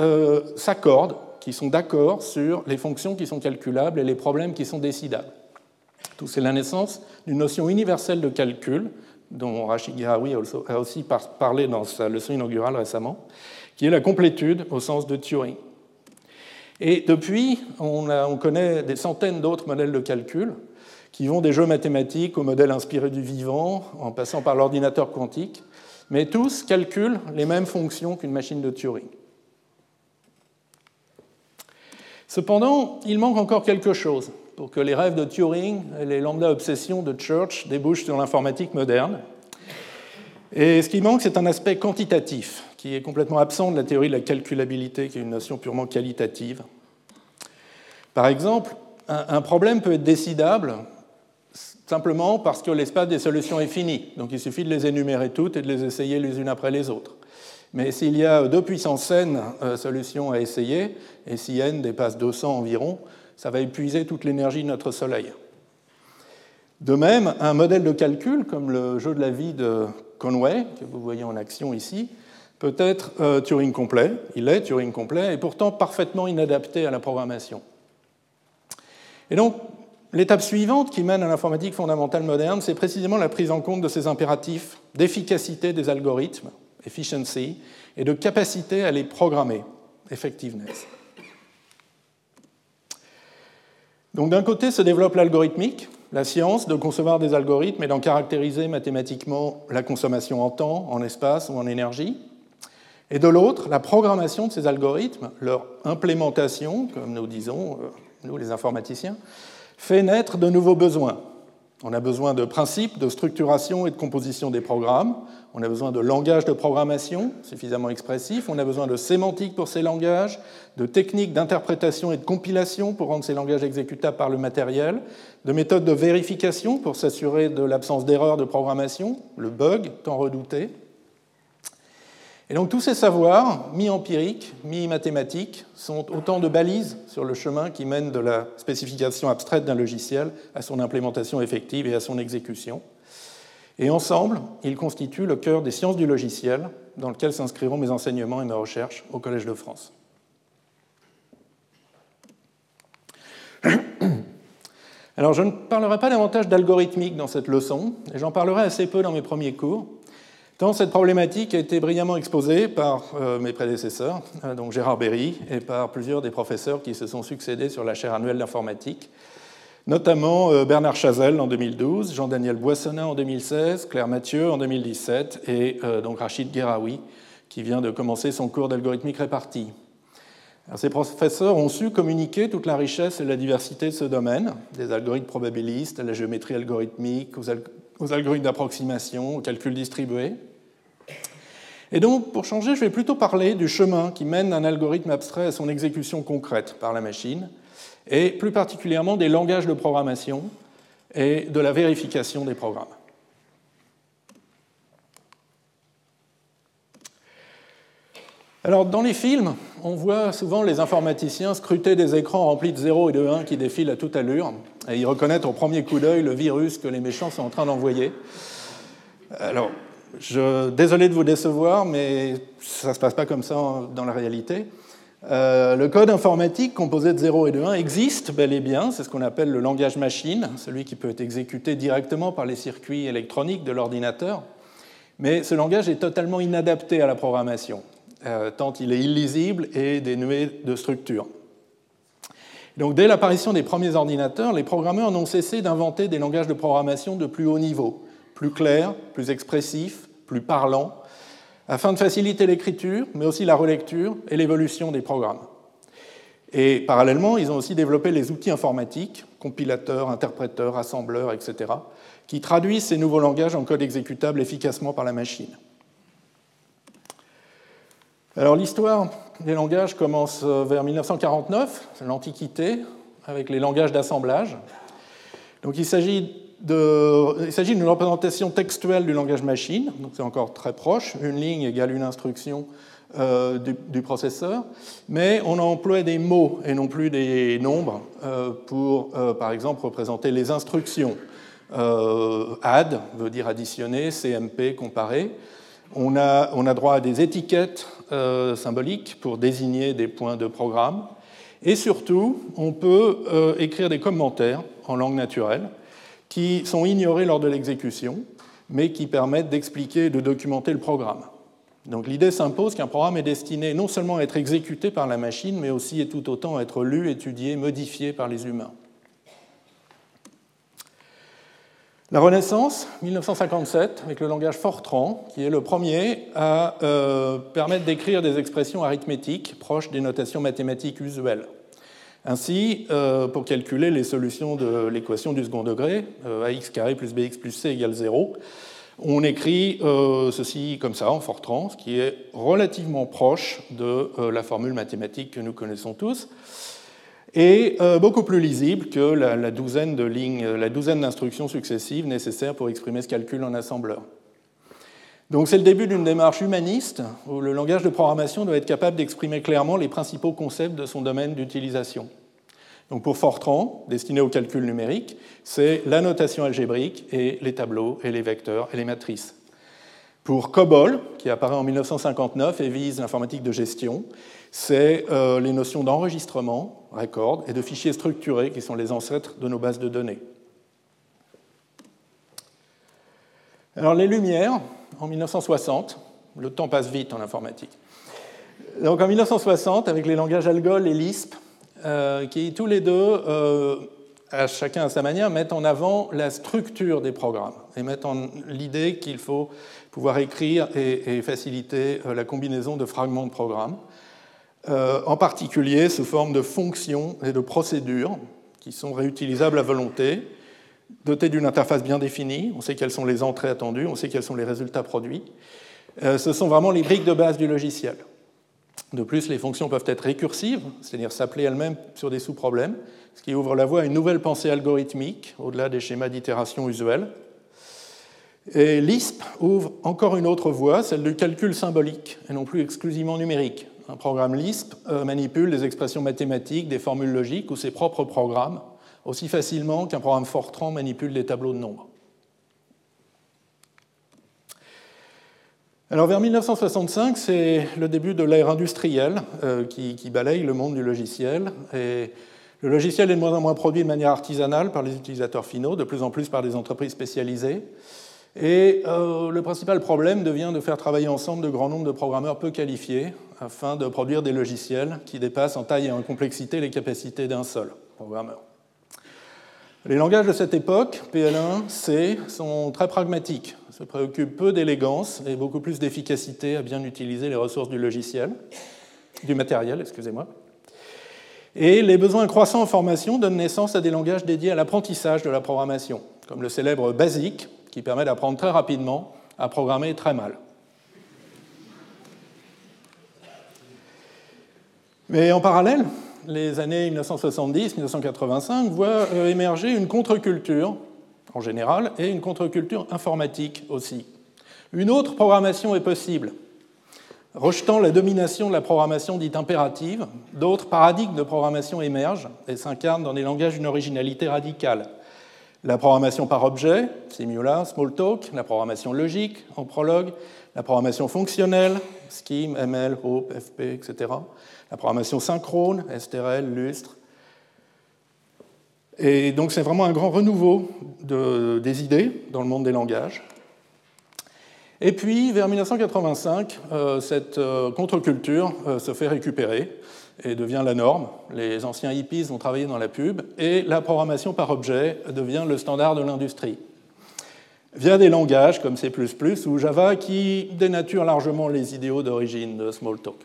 s'accordent qui sont d'accord sur les fonctions qui sont calculables et les problèmes qui sont décidables. Tout c'est la naissance d'une notion universelle de calcul, dont Rachid Giraoui a aussi parlé dans sa leçon inaugurale récemment, qui est la complétude au sens de Turing. Et depuis, on, on connaît des centaines d'autres modèles de calcul qui vont des jeux mathématiques au modèle inspiré du vivant, en passant par l'ordinateur quantique, mais tous calculent les mêmes fonctions qu'une machine de Turing. Cependant, il manque encore quelque chose pour que les rêves de Turing et les lambda obsessions de Church débouchent sur l'informatique moderne. Et ce qui manque, c'est un aspect quantitatif, qui est complètement absent de la théorie de la calculabilité, qui est une notion purement qualitative. Par exemple, un problème peut être décidable simplement parce que l'espace des solutions est fini. Donc il suffit de les énumérer toutes et de les essayer les unes après les autres. Mais s'il y a deux puissances n euh, solutions à essayer, et si n dépasse 200 environ, ça va épuiser toute l'énergie de notre Soleil. De même, un modèle de calcul, comme le jeu de la vie de Conway, que vous voyez en action ici, peut être euh, Turing complet, il est Turing complet, et pourtant parfaitement inadapté à la programmation. Et donc, l'étape suivante qui mène à l'informatique fondamentale moderne, c'est précisément la prise en compte de ces impératifs d'efficacité des algorithmes efficiency, et de capacité à les programmer, effectiveness. Donc d'un côté se développe l'algorithmique, la science de concevoir des algorithmes et d'en caractériser mathématiquement la consommation en temps, en espace ou en énergie. Et de l'autre, la programmation de ces algorithmes, leur implémentation, comme nous disons, euh, nous les informaticiens, fait naître de nouveaux besoins, on a besoin de principes, de structuration et de composition des programmes. On a besoin de langage de programmation suffisamment expressif. On a besoin de sémantique pour ces langages, de techniques d'interprétation et de compilation pour rendre ces langages exécutables par le matériel, de méthodes de vérification pour s'assurer de l'absence d'erreur de programmation, le bug tant redouté, et donc tous ces savoirs, mi-empiriques, mi-mathématiques, sont autant de balises sur le chemin qui mène de la spécification abstraite d'un logiciel à son implémentation effective et à son exécution. Et ensemble, ils constituent le cœur des sciences du logiciel, dans lequel s'inscriront mes enseignements et mes recherches au Collège de France. Alors je ne parlerai pas davantage d'algorithmique dans cette leçon, et j'en parlerai assez peu dans mes premiers cours, Tant cette problématique a été brillamment exposée par euh, mes prédécesseurs, euh, donc Gérard Berry, et par plusieurs des professeurs qui se sont succédés sur la chaire annuelle d'informatique, notamment euh, Bernard Chazelle en 2012, Jean-Daniel Boissonnat en 2016, Claire Mathieu en 2017 et donc Rachid Gueraoui qui vient de commencer son cours d'algorithmique répartie. ces professeurs ont su communiquer toute la richesse et la diversité de ce domaine, des algorithmes probabilistes à la géométrie algorithmique, aux algorithmes d'approximation, au calcul distribué. Et donc, pour changer, je vais plutôt parler du chemin qui mène un algorithme abstrait à son exécution concrète par la machine, et plus particulièrement des langages de programmation et de la vérification des programmes. Alors, dans les films, on voit souvent les informaticiens scruter des écrans remplis de 0 et de 1 qui défilent à toute allure, et ils reconnaître au premier coup d'œil le virus que les méchants sont en train d'envoyer. Alors, je, désolé de vous décevoir, mais ça ne se passe pas comme ça dans la réalité. Euh, le code informatique composé de 0 et de 1 existe bel et bien, c'est ce qu'on appelle le langage machine, celui qui peut être exécuté directement par les circuits électroniques de l'ordinateur. Mais ce langage est totalement inadapté à la programmation, euh, tant il est illisible et dénué de structure. Donc, dès l'apparition des premiers ordinateurs, les programmeurs n'ont cessé d'inventer des langages de programmation de plus haut niveau, plus clairs, plus expressifs, plus parlants, afin de faciliter l'écriture, mais aussi la relecture et l'évolution des programmes. Et parallèlement, ils ont aussi développé les outils informatiques, compilateurs, interpréteurs, assembleurs, etc., qui traduisent ces nouveaux langages en code exécutable efficacement par la machine. Alors l'histoire des langages commence euh, vers 1949, l'Antiquité, avec les langages d'assemblage. Donc il s'agit d'une représentation textuelle du langage machine, donc c'est encore très proche, une ligne égale une instruction euh, du, processeur, mais on emploie des mots et non plus des nombres euh, pour, par exemple, représenter les instructions. add veut dire additionner, CMP comparer. On a, droit à des étiquettes euh, symboliques pour désigner des points de programme. Et surtout, on peut euh, écrire des commentaires en langue naturelle qui sont ignorés lors de l'exécution, mais qui permettent d'expliquer et de documenter le programme. Donc l'idée s'impose qu'un programme est destiné non seulement à être exécuté par la machine, mais aussi et tout autant à être lu, étudié, modifié par les humains. La Renaissance, 1957, avec le langage Fortran, qui est le premier à euh, permettre d'écrire des expressions arithmétiques proches des notations mathématiques usuelles. Ainsi, euh, pour calculer les solutions de l'équation du second degré, euh, ax plus bx plus c égale 0, on écrit ceci comme ça en Fortran, ce qui est relativement proche de la formule mathématique que nous connaissons tous et euh, beaucoup plus lisible que la, douzaine la douzaine d'instructions successives nécessaires pour exprimer ce calcul en assembleur. Donc c'est le début d'une démarche humaniste où le langage de programmation doit être capable d'exprimer clairement les principaux concepts de son domaine d'utilisation. Donc pour Fortran, destiné au calcul numérique, c'est la notation algébrique et les tableaux et les vecteurs et les matrices. Pour COBOL, qui apparaît en 1959 et vise l'informatique de gestion, c'est euh, les notions d'enregistrement, record, et de fichiers structurés qui sont les ancêtres de nos bases de données. Alors les Lumières, en 1960, le temps passe vite en informatique. Donc en 1960, avec les langages Algol et Lisp, euh, qui tous les deux, euh, chacun à sa manière, mettent en avant la structure des programmes et mettent en l'idée qu'il faut pouvoir écrire et, faciliter la combinaison de fragments de programmes. Euh, en particulier sous forme de fonctions et de procédures qui sont réutilisables à volonté, dotées d'une interface bien définie, on sait quelles sont les entrées attendues, on sait quels sont les résultats produits. Euh, ce sont vraiment les briques de base du logiciel. De plus, les fonctions peuvent être récursives, c'est-à-dire s'appeler elles-mêmes sur des sous-problèmes, ce qui ouvre la voie à une nouvelle pensée algorithmique, au-delà des schémas d'itération usuels. Et Lisp ouvre encore une autre voie, celle du calcul symbolique, et non plus exclusivement numérique. Un programme Lisp euh, manipule des expressions mathématiques, des formules logiques ou ses propres programmes aussi facilement qu'un programme Fortran manipule des tableaux de nombres. Alors vers 1965, c'est le début de l'ère industrielle euh, qui, balaye le monde du logiciel. Et le logiciel est de moins en moins produit de manière artisanale par les utilisateurs finaux, de plus en plus par des entreprises spécialisées. Et euh, le principal problème devient de faire travailler ensemble de grands nombres de programmeurs peu qualifiés afin de produire des logiciels qui dépassent en taille et en complexité les capacités d'un seul programmeur. Les langages de cette époque, PL1, C, sont très pragmatiques, se préoccupent peu d'élégance et beaucoup plus d'efficacité à bien utiliser les ressources du logiciel, du matériel, excusez-moi. Et les besoins croissants en formation donnent naissance à des langages dédiés à l'apprentissage de la programmation, comme le célèbre BASIC, qui permet d'apprendre très rapidement à programmer très mal. Mais en parallèle, les années 1970-1985 voient euh, émerger une contre-culture en général et une contre-culture informatique aussi. Une autre programmation est possible. Rejetant la domination de la programmation dite impérative, d'autres paradigmes de programmation émergent et s'incarnent dans des langages d'une originalité radicale. La programmation par objet, Simula, Smalltalk, la programmation logique, en prologue, la programmation fonctionnelle, Scheme, ML, Hope, FP, etc. La programmation synchrone, STRL, Lustre. Et donc c'est vraiment un grand renouveau des idées dans le monde des langages. Et puis, vers 1985, euh, cette euh, contre-culture euh, se fait récupérer et devient la norme. Les anciens hippies ont travaillé dans la pub et la programmation par objet devient le standard de l'industrie. Via des langages comme C ou Java qui dénaturent largement les idéaux d'origine de Smalltalk.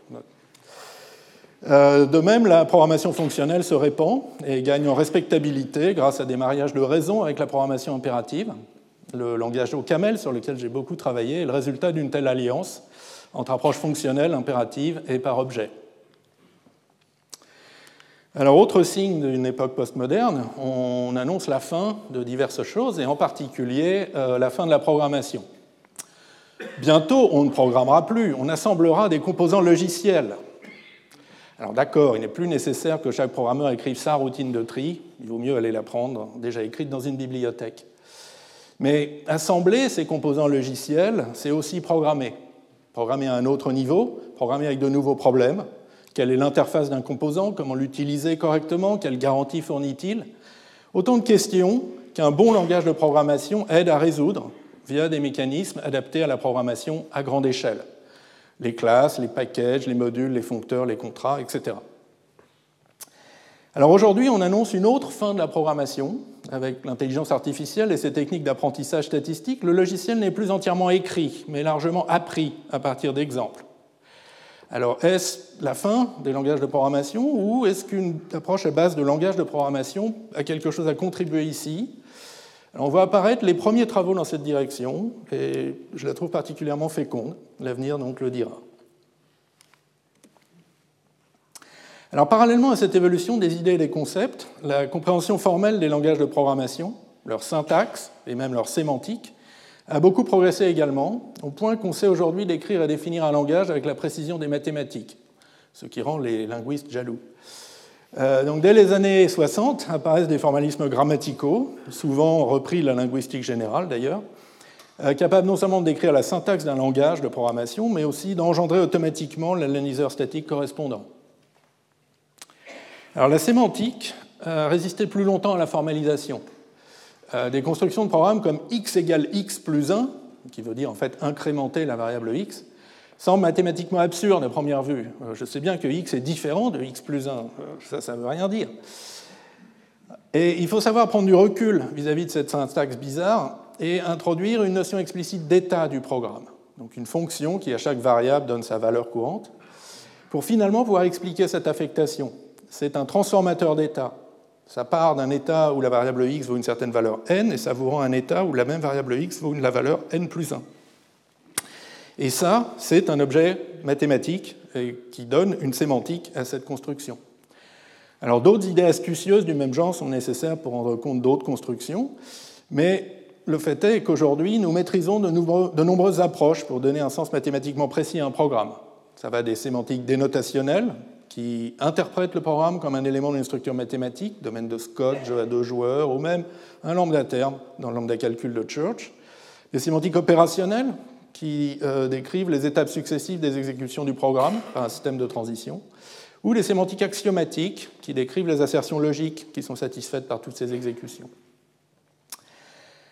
Euh, de même, la programmation fonctionnelle se répand et gagne en respectabilité grâce à des mariages de raison avec la programmation impérative. Le langage OCaml, sur lequel j'ai beaucoup travaillé, est le résultat d'une telle alliance entre approche fonctionnelle, impérative et par objet. Alors, autre signe d'une époque postmoderne, on annonce la fin de diverses choses, et en particulier euh, la fin de la programmation. Bientôt, on ne programmera plus, on assemblera des composants logiciels. Alors d'accord, il n'est plus nécessaire que chaque programmeur écrive sa routine de tri, il vaut mieux aller la prendre déjà écrite dans une bibliothèque. Mais assembler ces composants logiciels, c'est aussi programmer. Programmer à un autre niveau, programmer avec de nouveaux problèmes, quelle est l'interface d'un composant? Comment l'utiliser correctement? Quelle garantie fournit-il? Autant de questions qu'un bon langage de programmation aide à résoudre via des mécanismes adaptés à la programmation à grande échelle. Les classes, les packages, les modules, les foncteurs, les contrats, etc. Alors aujourd'hui, on annonce une autre fin de la programmation avec l'intelligence artificielle et ses techniques d'apprentissage statistique. Le logiciel n'est plus entièrement écrit, mais largement appris à partir d'exemples. Alors, est-ce la fin des langages de programmation ou est-ce qu'une approche à base de langage de programmation a quelque chose à contribuer ici? On voit apparaître les premiers travaux dans cette direction et je la trouve particulièrement féconde. L'avenir donc le dira. Alors, parallèlement à cette évolution des idées et des concepts, la compréhension formelle des langages de programmation, leur syntaxe et même leur sémantique, a beaucoup progressé également, au point qu'on sait aujourd'hui décrire et définir un langage avec la précision des mathématiques, ce qui rend les linguistes jaloux. Euh, donc, dès les années 60 apparaissent des formalismes grammaticaux, souvent repris de la linguistique générale d'ailleurs, euh, capables non seulement décrire la syntaxe d'un langage de programmation, mais aussi d'engendrer automatiquement l'analyseur statique correspondant. Alors, la sémantique a résisté plus longtemps à la formalisation. Euh, des constructions de programmes comme x égale x plus 1, qui veut dire en fait incrémenter la variable x, semblent mathématiquement absurdes à première vue. Euh, je sais bien que x est différent de x plus 1, euh, ça, ça ne veut rien dire. Et il faut savoir prendre du recul vis-à-vis de cette syntaxe bizarre et introduire une notion explicite d'état du programme. Donc une fonction qui à chaque variable donne sa valeur courante, pour finalement pouvoir expliquer cette affectation. C'est un transformateur d'état ça part d'un état où la variable x vaut une certaine valeur n, et ça vous rend un état où la même variable x vaut la valeur n plus 1. Et ça, c'est un objet mathématique qui donne une sémantique à cette construction. Alors d'autres idées astucieuses du même genre sont nécessaires pour rendre compte d'autres constructions, mais le fait est qu'aujourd'hui, nous maîtrisons de, de, nombreuses approches pour donner un sens mathématiquement précis à un programme. Ça va des sémantiques dénotationnelles, qui interprète le programme comme un élément d'une structure mathématique, domaine de Scott, jeu à deux joueurs, ou même un lambda terme dans le lambda calcul de Church. Des sémantiques opérationnelles qui euh, décrivent les étapes successives des exécutions du programme par un système de transition, ou les sémantiques axiomatiques qui décrivent les assertions logiques qui sont satisfaites par toutes ces exécutions.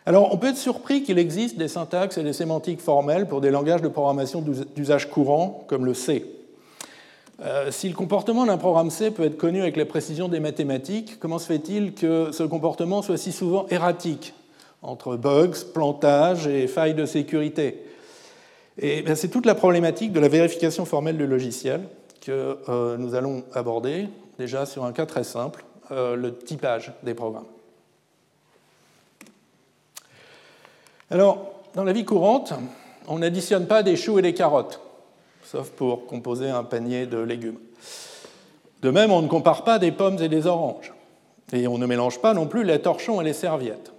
Alors, on peut être surpris qu'il existe des syntaxes et des sémantiques formelles pour des langages de programmation d'usage courant comme le C, euh, si le comportement d'un programme C peut être connu avec la précision des mathématiques, comment se fait-il que ce comportement soit si souvent erratique entre bugs, plantages et failles de sécurité? Eh c'est toute la problématique de la vérification formelle du logiciel que euh, nous allons aborder déjà sur un cas très simple, euh, le typage des programmes. Alors, dans la vie courante, on n'additionne pas des choux et des carottes sauf pour composer un panier de légumes. De même, on ne compare pas des pommes et des oranges. Et on ne mélange pas non plus les torchons et les serviettes.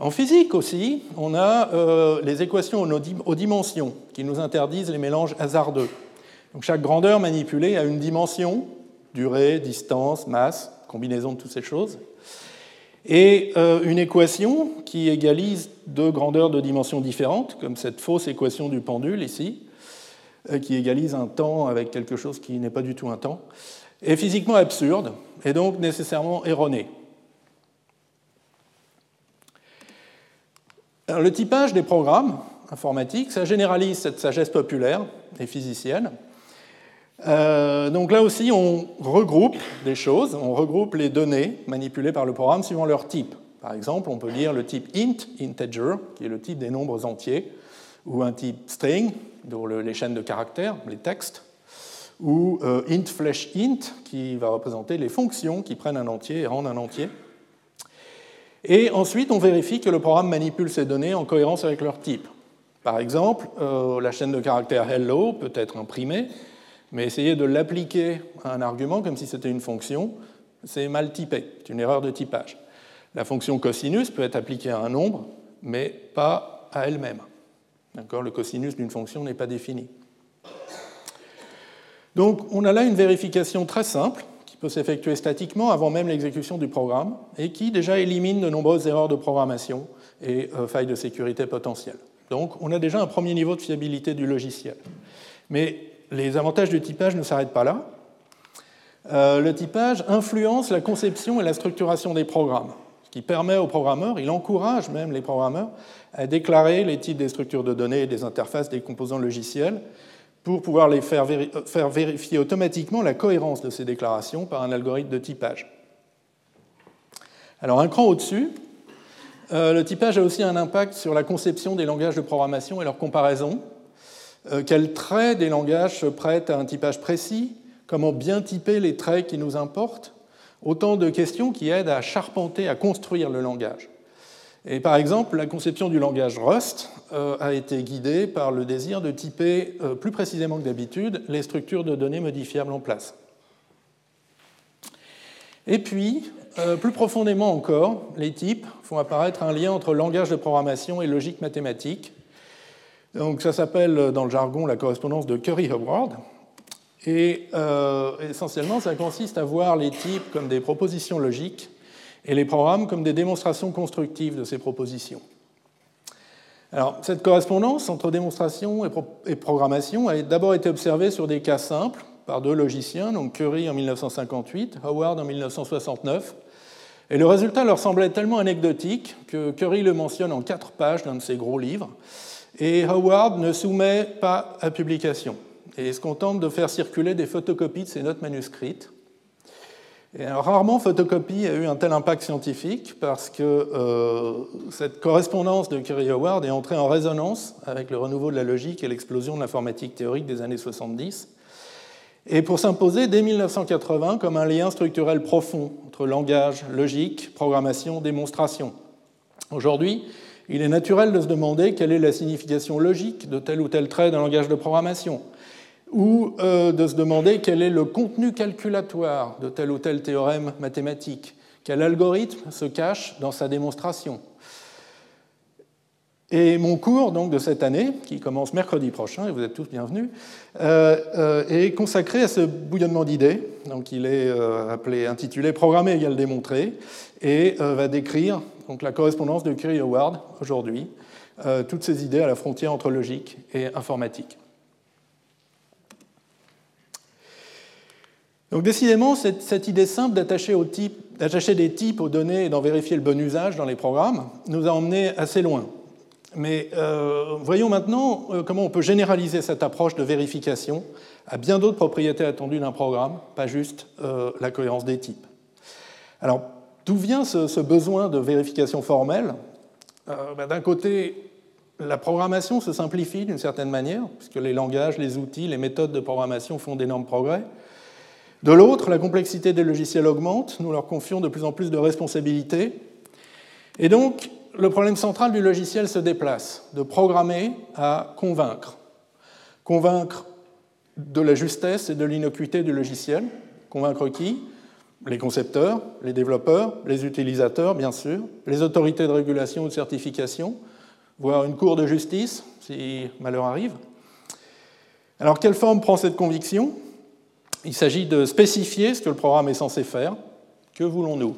En physique aussi, on a euh, les équations aux dimensions qui nous interdisent les mélanges hasardeux. Chaque grandeur manipulée a une dimension, durée, distance, masse, combinaison de toutes ces choses et euh, une équation qui égalise deux grandeurs de dimensions différentes, comme cette fausse équation du pendule ici, euh, qui égalise un temps avec quelque chose qui n'est pas du tout un temps, est physiquement absurde et donc nécessairement erronée. le typage des programmes informatiques, ça généralise cette sagesse populaire et physicienne Euh, donc là aussi, on regroupe des choses, on regroupe les données manipulées par le programme suivant leur type. Par exemple, on peut dire le type int, integer, qui est le type des nombres entiers, ou un type string, dont les chaînes de caractères, les textes, ou euh, int flash int, qui va représenter les fonctions qui prennent un entier et rendent un entier. Et ensuite, on vérifie que le programme manipule ces données en cohérence avec leur type. Par exemple, euh, la chaîne de caractères hello peut être imprimée, mais essayer de l'appliquer à un argument comme si c'était une fonction, c'est mal typé, c'est une erreur de typage. La fonction cosinus peut être appliquée à un nombre, mais pas à elle-même. Le cosinus d'une fonction n'est pas défini. Donc on a là une vérification très simple qui peut s'effectuer statiquement avant même l'exécution du programme et qui déjà élimine de nombreuses erreurs de programmation et euh, failles de sécurité potentielles. Donc on a déjà un premier niveau de fiabilité du logiciel. Mais les avantages du typage ne s'arrêtent pas là. Euh, le typage influence la conception et la structuration des programmes, ce qui permet aux programmeurs, il encourage même les programmeurs à déclarer les types des structures de données des interfaces des composants logiciels pour pouvoir les faire, faire vérifier automatiquement la cohérence de ces déclarations par un algorithme de typage. Alors un cran au-dessus, euh, le typage a aussi un impact sur la conception des langages de programmation et leur comparaison. Euh, quels traits des langages se prêtent à un typage précis? Comment bien typer les traits qui nous importent? Autant de questions qui aident à charpenter, à construire le langage. Et par exemple, la conception du langage Rust euh, a été guidée par le désir de typer plus précisément que d'habitude les structures de données modifiables en place. Et puis, euh, plus profondément encore, les types font apparaître un lien entre langage de programmation et logique mathématique. Donc ça s'appelle dans le jargon la correspondance de Curry-Howard. Et euh, essentiellement, ça consiste à voir les types comme des propositions logiques et les programmes comme des démonstrations constructives de ces propositions. Alors, cette correspondance entre démonstration et, programmation a d'abord été observée sur des cas simples par deux logiciens, donc Curry en 1958, Howard en 1969, et le résultat leur semblait tellement anecdotique que Curry le mentionne en quatre pages dans de ses gros livres, et Howard ne soumet pas à publication, et se contente de faire circuler des photocopies de ses notes manuscrites. Et rarement photocopie a eu un tel impact scientifique parce que euh, cette correspondance de Curie-Howard est entrée en résonance avec le renouveau de la logique et l'explosion de l'informatique théorique des années 70 et pour s'imposer dès 1980 comme un lien structurel profond entre langage, logique, programmation, démonstration. Aujourd'hui, il est naturel de se demander quelle est la signification logique de tel ou tel trait d'un langage de programmation, ou euh, de se demander quel est le contenu calculatoire de tel ou tel théorème mathématique, quel algorithme se cache dans sa démonstration. Et mon cours donc, de cette année, qui commence mercredi prochain, et vous êtes tous bienvenus, euh, euh, est consacré à ce bouillonnement d'idées. Donc, il est appelé, intitulé Programmer égale démontrer, et va décrire donc, la correspondance de Curie-Howard aujourd'hui, toutes ces idées à la frontière entre logique et informatique. Donc décidément, cette, idée simple d'attacher des types aux données et d'en vérifier le bon usage dans les programmes nous a emmenés assez loin. Mais euh, voyons maintenant euh, comment on peut généraliser cette approche de vérification à bien d'autres propriétés attendues d'un programme, pas juste euh, la cohérence des types. Alors, d'où vient ce, besoin de vérification formelle ben, D'un côté, la programmation se simplifie d'une certaine manière, puisque les langages, les outils, les méthodes de programmation font d'énormes progrès. De l'autre, la complexité des logiciels augmente, nous leur confions de plus en plus de responsabilités. Et donc, le problème central du logiciel se déplace, de programmer à convaincre. Convaincre de la justesse et de l'innocuité du logiciel. Convaincre qui? Les concepteurs, les développeurs, les utilisateurs, bien sûr, les autorités de régulation ou de certification, voire une cour de justice, si malheur arrive. Alors, quelle forme prend cette conviction? Il s'agit de spécifier ce que le programme est censé faire. Que voulons-nous?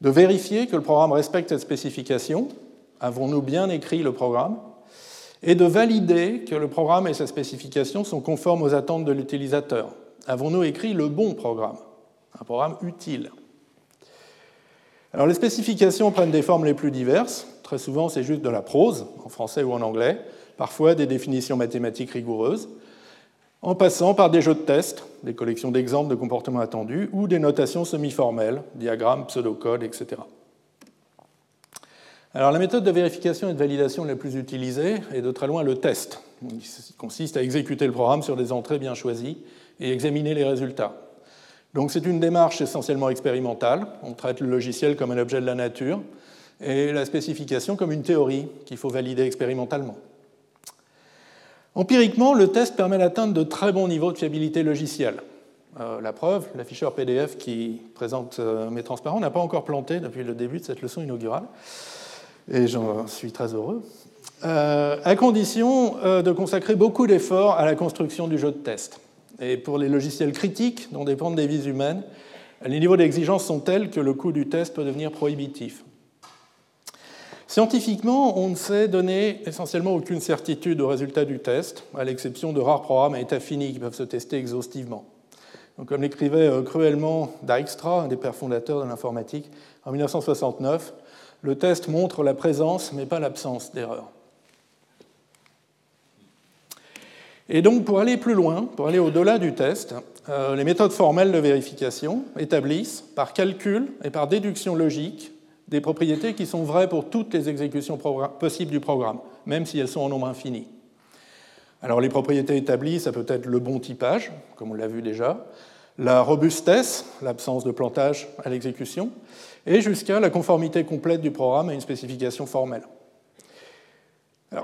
De vérifier que le programme respecte cette spécification, avons-nous bien écrit le programme, et de valider que le programme et sa spécification sont conformes aux attentes de l'utilisateur. Avons-nous écrit le bon programme, un programme utile Alors les spécifications prennent des formes les plus diverses. Très souvent, c'est juste de la prose, en français ou en anglais, parfois des définitions mathématiques rigoureuses. en passant par des jeux de test, des collections d'exemples de comportements attendus, ou des notations semi-formelles, diagrammes, pseudocodes, etc. Alors la méthode de vérification et de validation la plus utilisée est de très loin le test, qui consiste à exécuter le programme sur des entrées bien choisies et examiner les résultats. Donc c'est une démarche essentiellement expérimentale, on traite le logiciel comme un objet de la nature, et la spécification comme une théorie qu'il faut valider expérimentalement. Empiriquement, le test permet d'atteindre de très bons niveaux de fiabilité logicielle. Euh, la preuve, l'afficheur PDF qui présente euh, mes transparents n'a pas encore planté depuis le début de cette leçon inaugurale et j'en suis très heureux, euh, à condition de consacrer beaucoup d'efforts à la construction du jeu de test. Et pour les logiciels critiques dont dépendent des vies humaines, les niveaux d'exigence sont tels que le coût du test peut devenir prohibitif. Scientifiquement, on ne sait donner essentiellement aucune certitude au résultat du test, à l'exception de rares programmes à état fini qui peuvent se tester exhaustivement. Comme l'écrivait euh, cruellement Dijkstra, un des pères fondateurs de l'informatique, en 1969, le test montre la présence mais pas l'absence d'erreur. Et donc pour aller plus loin, pour aller au-delà du test, euh, les méthodes formelles de vérification établissent par calcul et par déduction logique des propriétés qui sont vraies pour toutes les exécutions possibles du programme, même si elles sont en nombre infini. Alors les propriétés établies, ça peut être le bon typage, comme on l'a vu déjà, la robustesse, l'absence de plantage à l'exécution, et jusqu'à la conformité complète du programme à une spécification formelle.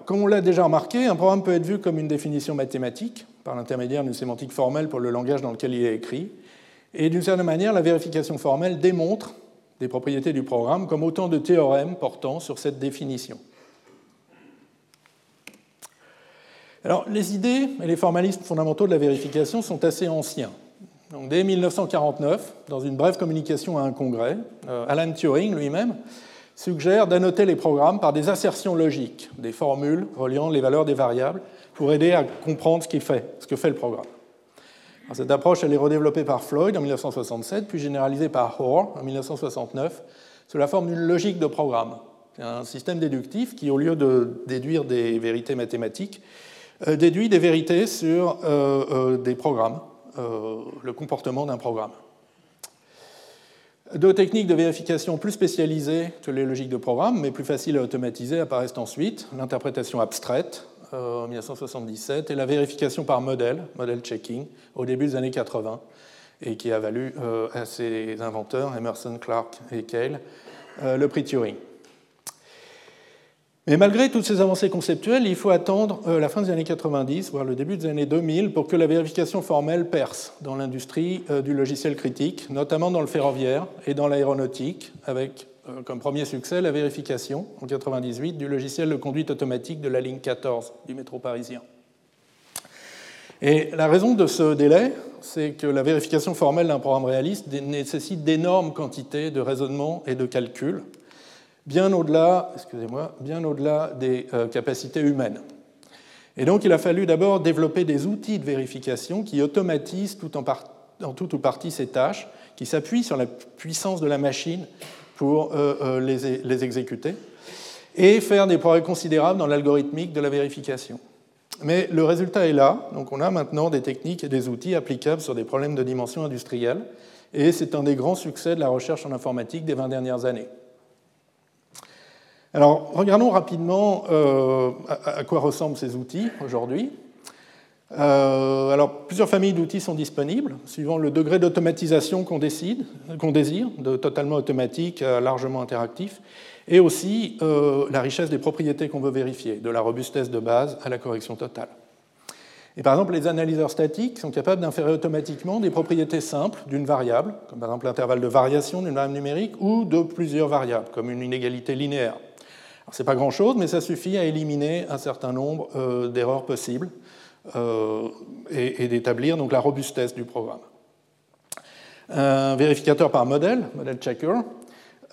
Comme on l'a déjà remarqué, un programme peut être vu comme une définition mathématique, par l'intermédiaire d'une sémantique formelle pour le langage dans lequel il est écrit, et d'une certaine manière, la vérification formelle démontre des propriétés du programme comme autant de théorèmes portant sur cette définition. Alors, les idées et les formalismes fondamentaux de la vérification sont assez anciens dès 1949, dans une brève communication à un congrès, euh, Alan Turing lui-même suggère d'annoter les programmes par des assertions logiques, des formules reliant les valeurs des variables, pour aider à comprendre ce, fait, ce que fait le programme. cette approche elle est redéveloppée par Floyd en 1967, puis généralisée par Hoare en 1969, sous la forme d'une logique de programme. Un système déductif qui, au lieu de déduire des vérités mathématiques, euh, déduit des vérités sur euh, des programmes euh, le comportement d'un programme. Deux techniques de vérification plus spécialisées que les logiques de programme, mais plus faciles à automatiser, apparaissent ensuite. L'interprétation abstraite euh, en 1977 et la vérification par modèle, model checking, au début des années 80, et qui a valu euh, à ses inventeurs, Emerson, Clark et Cale, le prix Turing. Mais malgré toutes ces avancées conceptuelles, il faut attendre euh, la fin des années 90, voire le début des années 2000, pour que la vérification formelle perce dans l'industrie euh, du logiciel critique, notamment dans le ferroviaire et dans l'aéronautique, avec euh, comme premier succès la vérification en 98 du logiciel de conduite automatique de la ligne 14 du métro parisien. Et la raison de ce délai, c'est que la vérification formelle d'un programme réaliste nécessite d'énormes quantités de raisonnement et de calcul, bien au-delà, excusez-moi, bien au-delà des euh, capacités humaines. Et donc il a fallu d'abord développer des outils de vérification qui automatisent tout en, tout ou partie ces tâches, qui s'appuient sur la puissance de la machine pour euh, euh, les, les, exécuter, et faire des progrès considérables dans l'algorithmique de la vérification. Mais le résultat est là, donc on a maintenant des techniques et des outils applicables sur des problèmes de dimension industrielle, et c'est un des grands succès de la recherche en informatique des 20 dernières années. Alors, regardons rapidement euh, à, quoi ressemblent ces outils aujourd'hui. Euh, alors, plusieurs familles d'outils sont disponibles, suivant le degré d'automatisation qu'on qu'on désire, de totalement automatique à largement interactif, et aussi euh, la richesse des propriétés qu'on veut vérifier, de la robustesse de base à la correction totale. Et par exemple, les analyseurs statiques sont capables d'inférer automatiquement des propriétés simples d'une variable, comme par exemple l'intervalle de variation d'une variable numérique, ou de plusieurs variables, comme une inégalité linéaire. Ce n'est pas grand-chose, mais ça suffit à éliminer un certain nombre euh, d'erreurs possibles euh, et, d'établir la robustesse du programme. Un vérificateur par modèle, model checker,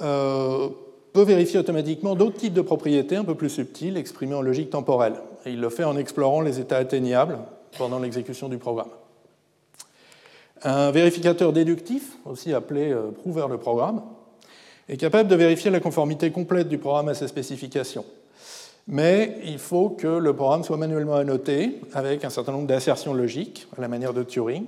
euh, peut vérifier automatiquement d'autres types de propriétés un peu plus subtiles exprimées en logique temporelle. Il le fait en explorant les états atteignables pendant l'exécution du programme. Un vérificateur déductif, aussi appelé prouveur de programme, est capable de vérifier la conformité complète du programme à ses spécifications. mais il faut que le programme soit manuellement annoté avec un certain nombre d'assertions logiques, à la manière de Turing,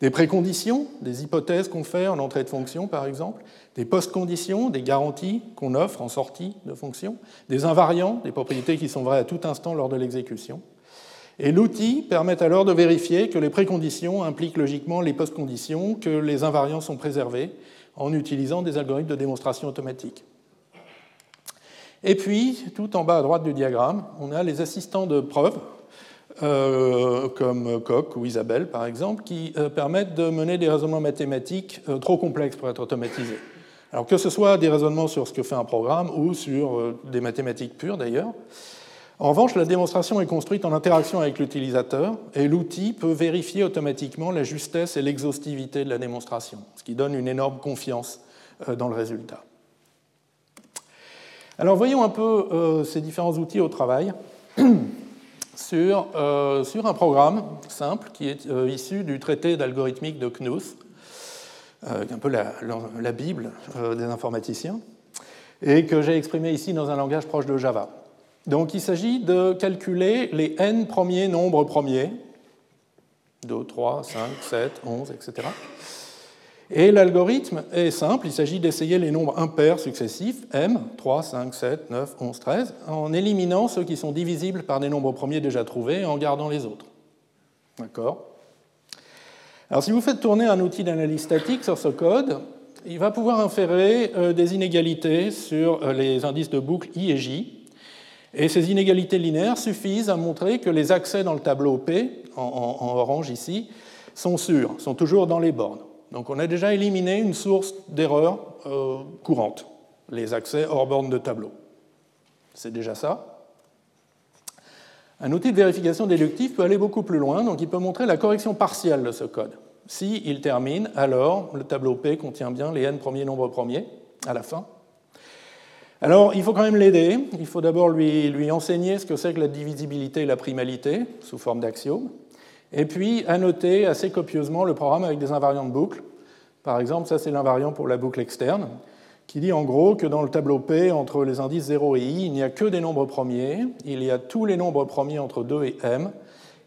des préconditions, des hypothèses qu'on fait en entrée de fonction, par exemple, des post-conditions, des garanties qu'on offre en sortie de fonction, des invariants, des propriétés qui sont vraies à tout instant lors de l'exécution. Et l'outil permet alors de vérifier que les préconditions impliquent logiquement les post-conditions, que les invariants sont préservés en utilisant des algorithmes de démonstration automatique. Et puis, tout en bas à droite du diagramme, on a les assistants de preuve, euh, comme Coq ou Isabelle par exemple, qui euh, permettent de mener des raisonnements mathématiques euh, trop complexes pour être automatisés. Alors que ce soit des raisonnements sur ce que fait un programme ou sur des mathématiques pures d'ailleurs. En revanche, la démonstration est construite en interaction avec l'utilisateur et l'outil peut vérifier automatiquement la justesse et l'exhaustivité de la démonstration, ce qui donne une énorme confiance dans le résultat. Alors voyons un peu euh, ces différents outils au travail sur, euh, sur, un programme simple qui est euh, issu du traité d'algorithmique de Knuth, un peu la Bible des informaticiens, et que j'ai exprimé ici dans un langage proche de Java. Donc il s'agit de calculer les n premiers nombres premiers, 2, 3, 5, 7, 11, etc., et l'algorithme est simple, il s'agit d'essayer les nombres impairs successifs, m, 3, 5, 7, 9, 11, 13, en éliminant ceux qui sont divisibles par des nombres premiers déjà trouvés et en gardant les autres. D'accord? Alors si vous faites tourner un outil d'analyse statique sur ce code, il va pouvoir inférer euh, des inégalités sur euh, les indices de boucle i et j. Et ces inégalités linéaires suffisent à montrer que les accès dans le tableau P, en orange ici, sont sûrs, sont toujours dans les bornes. Donc on a déjà éliminé une source d'erreur euh, courante, les accès hors borne de tableau. C'est déjà ça. Un outil de vérification déductive peut aller beaucoup plus loin, donc il peut montrer la correction partielle de ce code. Si il termine, alors le tableau P contient bien les n premiers nombres premiers à la fin. Alors il faut quand même l'aider. Il faut d'abord lui, lui enseigner ce que c'est que la divisibilité et la primalité sous forme d'axiome et puis annoter assez copieusement le programme avec des invariants de boucle. Par exemple, ça c'est l'invariant pour la boucle externe, qui dit en gros que dans le tableau P, entre les indices 0 et i, il n'y a que des nombres premiers, il y a tous les nombres premiers entre 2 et m,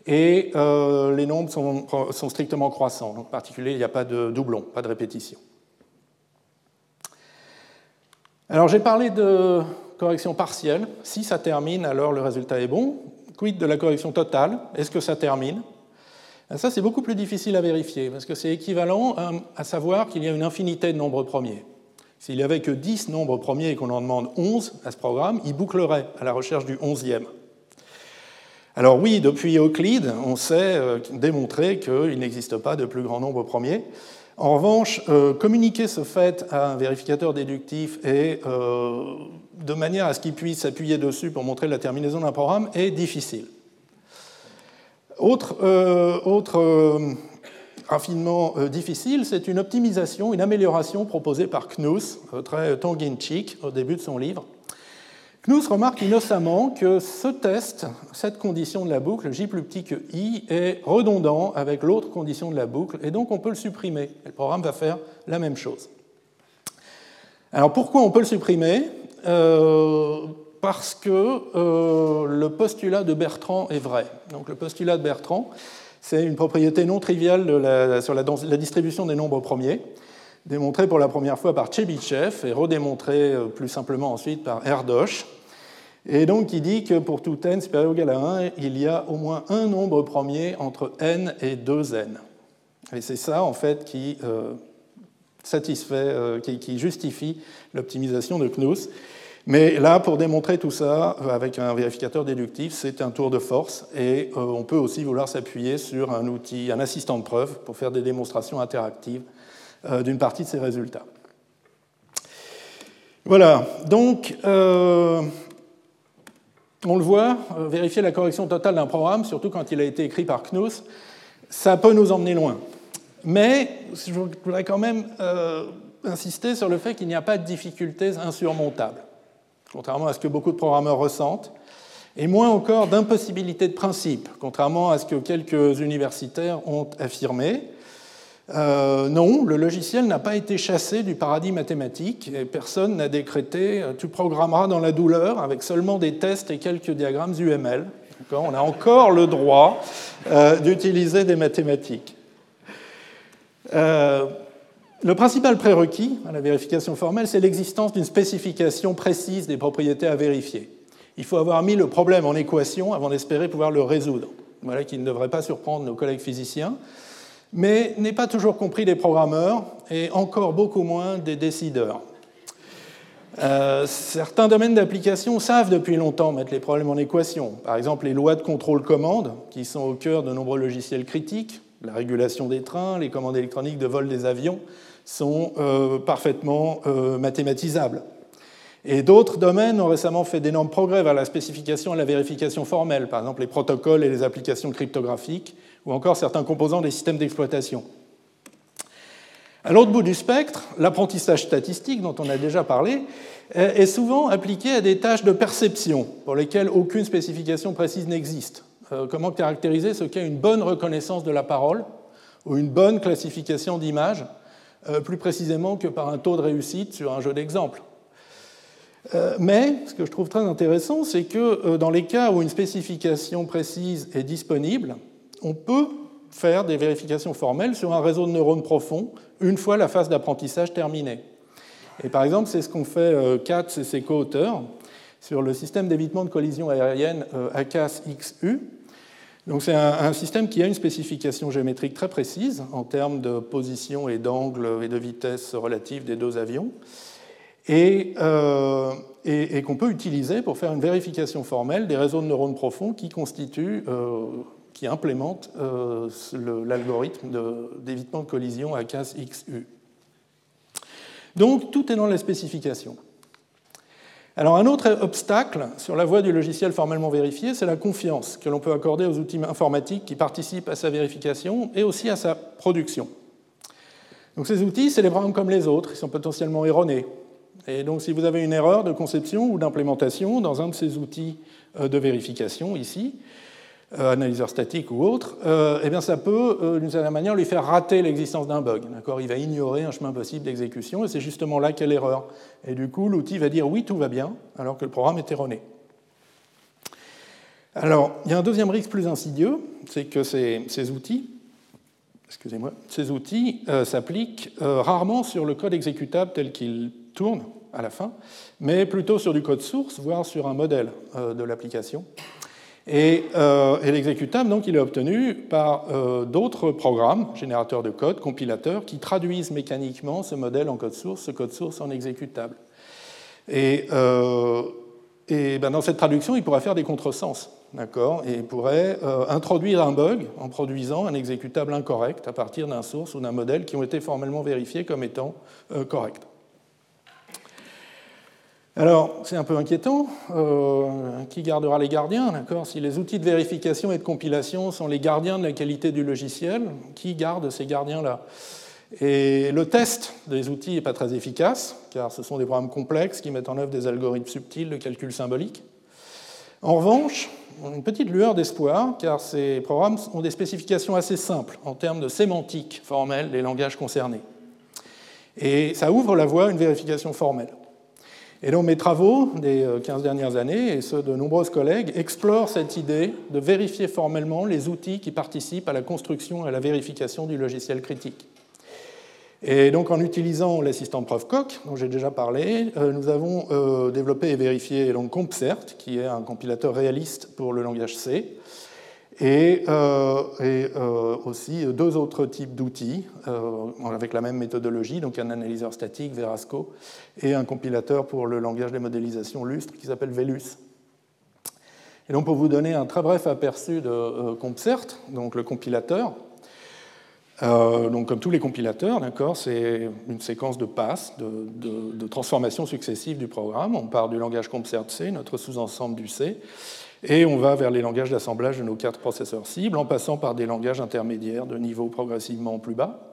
et euh, les nombres sont, sont, strictement croissants. en particulier, il n'y a pas de doublon, pas de répétition. Alors j'ai parlé de correction partielle. Si ça termine, alors le résultat est bon. Quid de la correction totale? Est-ce que ça termine? Ça, c'est beaucoup plus difficile à vérifier, parce que c'est équivalent à, savoir qu'il y a une infinité de nombres premiers. S'il n'y avait que 10 nombres premiers et qu'on en demande 11 à ce programme, il bouclerait à la recherche du 11e. Alors oui, depuis Euclide, on sait euh, démontrer qu'il n'existe pas de plus grand nombre premier. En revanche, euh, communiquer ce fait à un vérificateur déductif et euh, de manière à ce qu'il puisse s'appuyer dessus pour montrer la terminaison d'un programme est difficile. Autre, euh, raffinement difficile, c'est une optimisation, une amélioration proposée par Knuth, très tongue-in-cheek, au début de son livre. Knuth remarque innocemment que ce test, cette condition de la boucle, j plus petit que i, est redondant avec l'autre condition de la boucle, et donc on peut le supprimer. le programme va faire la même chose. Alors pourquoi on peut le supprimer? Parce que euh, le postulat de Bertrand est vrai. Donc le postulat de Bertrand, c'est une propriété non triviale sur la, distribution des nombres premiers, démontrée pour la première fois par Chebyshev et redémontrée euh, plus simplement ensuite par Erdos. Et donc il dit que pour tout n supérieur ou égal à 1, il y a au moins un nombre premier entre n et 2n. Et c'est ça en fait qui euh, satisfait, qui, justifie l'optimisation de Knuth. Mais là, pour démontrer tout ça euh, avec un vérificateur déductif, c'est un tour de force et euh, on peut aussi vouloir s'appuyer sur un outil, un assistant de preuve pour faire des démonstrations interactives euh, d'une partie de ces résultats. Voilà, donc on le voit, vérifier la correction totale d'un programme, surtout quand il a été écrit par Knuth, ça peut nous emmener loin. Mais je voudrais quand même insister sur le fait qu'il n'y a pas de difficultés insurmontables contrairement à ce que beaucoup de programmeurs ressentent, et moins encore d'impossibilité de principe, contrairement à ce que quelques universitaires ont affirmé. Euh, non, le logiciel n'a pas été chassé du paradis mathématique et personne n'a décrété tu programmeras dans la douleur avec seulement des tests et quelques diagrammes UML. On a encore le droit d'utiliser des mathématiques. Le principal prérequis à la vérification formelle, c'est l'existence d'une spécification précise des propriétés à vérifier. Il faut avoir mis le problème en équation avant d'espérer pouvoir le résoudre. Voilà qui ne devrait pas surprendre nos collègues physiciens, mais n'est pas toujours compris des programmeurs et encore beaucoup moins des décideurs. Euh, certains domaines d'application savent depuis longtemps mettre les problèmes en équation. Par exemple, les lois de contrôle-commande, qui sont au cœur de nombreux logiciels critiques, la régulation des trains, les commandes électroniques de vol des avions, sont euh, parfaitement euh, mathématisables. Et d'autres domaines ont récemment fait d'énormes progrès vers la spécification et la vérification formelle, par exemple les protocoles et les applications cryptographiques, ou encore certains composants des systèmes d'exploitation. À l'autre bout du spectre, l'apprentissage statistique, dont on a déjà parlé, est souvent appliqué à des tâches de perception pour lesquelles aucune spécification précise n'existe. Euh, comment caractériser ce qu'est une bonne reconnaissance de la parole ou une bonne classification d'images euh, plus précisément que par un taux de réussite sur un jeu d'exemple? Euh, mais ce que je trouve très intéressant, c'est que euh, dans les cas où une spécification précise est disponible, on peut faire des vérifications formelles sur un réseau de neurones profonds une fois la phase d'apprentissage terminée. Et par exemple, c'est ce qu'ont fait Katz et ses co-auteurs sur le système d'évitement de collision aérienne ACAS-XU, donc c'est un, système qui a une spécification géométrique très précise en termes de position et d'angle et de vitesse relative des deux avions, et, euh, qu'on peut utiliser pour faire une vérification formelle des réseaux de neurones profonds qui constituent, euh, qui euh, l'algorithme d'évitement de, collision à casse XU. Donc tout est dans la spécification. Alors un autre obstacle sur la voie du logiciel formellement vérifié, c'est la confiance que l'on peut accorder aux outils informatiques qui participent à sa vérification et aussi à sa production. Donc ces outils, c'est les programmes comme les autres, ils sont potentiellement erronés. Et donc si vous avez une erreur de conception ou d'implémentation dans un de ces outils euh, de vérification ici, analyseur statique ou autre, euh, eh bien ça peut, euh, d'une certaine manière, lui faire rater l'existence d'un bug. Il va ignorer un chemin possible d'exécution, et c'est justement là qu'est l'erreur. Et du coup, l'outil va dire oui, tout va bien, alors que le programme est erroné. Alors, il y a un deuxième risque plus insidieux, c'est que ces, outils, excusez-moi, ces outils s'appliquent rarement sur le code exécutable tel qu'il tourne à la fin, mais plutôt sur du code source, voire sur un modèle de l'application. Euh, et, l'exécutable, donc, il est obtenu par euh, d'autres programmes, générateurs de code, compilateurs, qui traduisent mécaniquement ce modèle en code source, ce code source en exécutable. Et, euh, ben, dans cette traduction, il pourrait faire des contresens, d'accord? Et il pourrait introduire un bug en produisant un exécutable incorrect à partir d'un source ou d'un modèle qui ont été formellement vérifiés comme étant corrects. Alors, c'est un peu inquiétant. Euh, qui gardera les gardiens Si les outils de vérification et de compilation sont les gardiens de la qualité du logiciel, qui garde ces gardiens-là? Et le test des outils n'est pas très efficace, car ce sont des programmes complexes qui mettent en œuvre des algorithmes subtils de calcul symbolique. En revanche, une petite lueur d'espoir, car ces programmes ont des spécifications assez simples en termes de sémantique formelle des langages concernés. Et ça ouvre la voie à une vérification formelle. Et donc mes travaux des 15 euh, dernières années, et ceux de nombreux collègues, explorent cette idée de vérifier formellement les outils qui participent à la construction et à la vérification du logiciel critique. Et donc en utilisant l'assistant Profcoq, dont j'ai déjà parlé, euh, nous avons euh, développé et vérifié donc CompCert, qui est un compilateur réaliste pour le langage C, et, euh, euh, aussi deux autres types d'outils euh, avec la même méthodologie, donc un analyseur statique, Verasco, et un compilateur pour le langage des modélisations Lustre qui s'appelle Velus. Et donc pour vous donner un très bref aperçu de CompCert, donc le compilateur, donc comme tous les compilateurs, c'est une séquence de passes, de, de transformations successives du programme. On part du langage CompCert C, notre sous-ensemble du C, et on va vers les langages d'assemblage de nos quatre processeurs cibles en passant par des langages intermédiaires de niveau progressivement plus bas.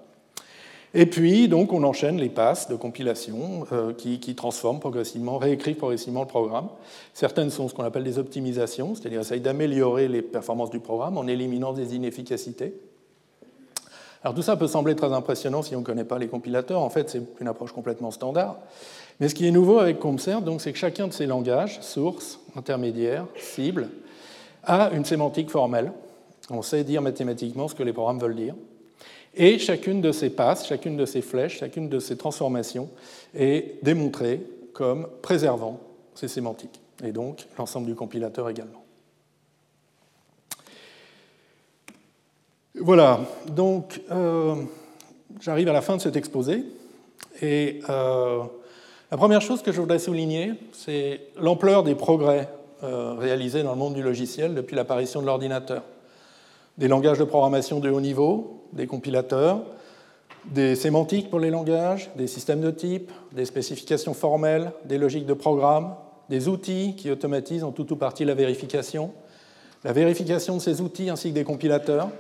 Et puis, donc, on enchaîne les passes de compilation euh, qui, transforment progressivement, réécrivent progressivement le programme. Certaines sont ce qu'on appelle des optimisations, c'est-à-dire essayent d'améliorer les performances du programme en éliminant des inefficacités. Alors tout ça peut sembler très impressionnant si on ne connaît pas les compilateurs. En fait, c'est une approche complètement standard. Mais ce qui est nouveau avec CompServe, c'est que chacun de ces langages, source, intermédiaire, cible, a une sémantique formelle. On sait dire mathématiquement ce que les programmes veulent dire. Et chacune de ces passes, chacune de ces flèches, chacune de ces transformations est démontrée comme préservant ces sémantiques, et donc l'ensemble du compilateur également. Voilà, donc euh, j'arrive à la fin de cet exposé. Et euh, la première chose que je voudrais souligner, c'est l'ampleur des progrès euh, réalisés dans le monde du logiciel depuis l'apparition de l'ordinateur. Des langages de programmation de haut niveau, des compilateurs, des sémantiques pour les langages, des systèmes de type, des spécifications formelles, des logiques de programme, des outils qui automatisent en tout ou partie la vérification, la vérification de ces outils ainsi que des compilateurs,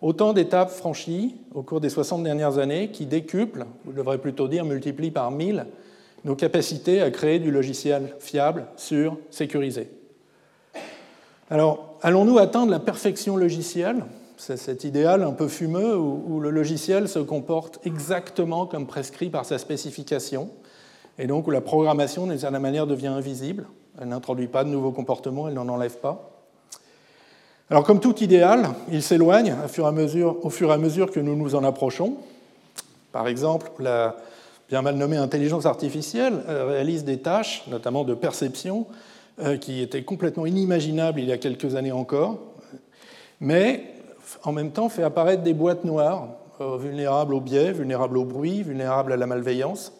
Autant d'étapes franchies au cours des 60 dernières années qui décuplent, ou je devrais plutôt dire multiplient par 1000, nos capacités à créer du logiciel fiable, sûr, sécurisé. Alors, allons-nous atteindre la perfection logicielle? C'est cet idéal un peu fumeux où, le logiciel se comporte exactement comme prescrit par sa spécification, et donc où la programmation, d'une certaine manière, devient invisible. Elle n'introduit pas de nouveaux comportements, elle n'en enlève pas. Alors comme tout idéal, il s'éloigne au fur et à mesure que nous nous en approchons. Par exemple, la bien mal nommée intelligence artificielle euh, réalise des tâches, notamment de perception, euh, qui étaient complètement inimaginables il y a quelques années encore, mais en même temps fait apparaître des boîtes noires, euh, vulnérables au biais, vulnérables au bruit, vulnérables à la malveillance.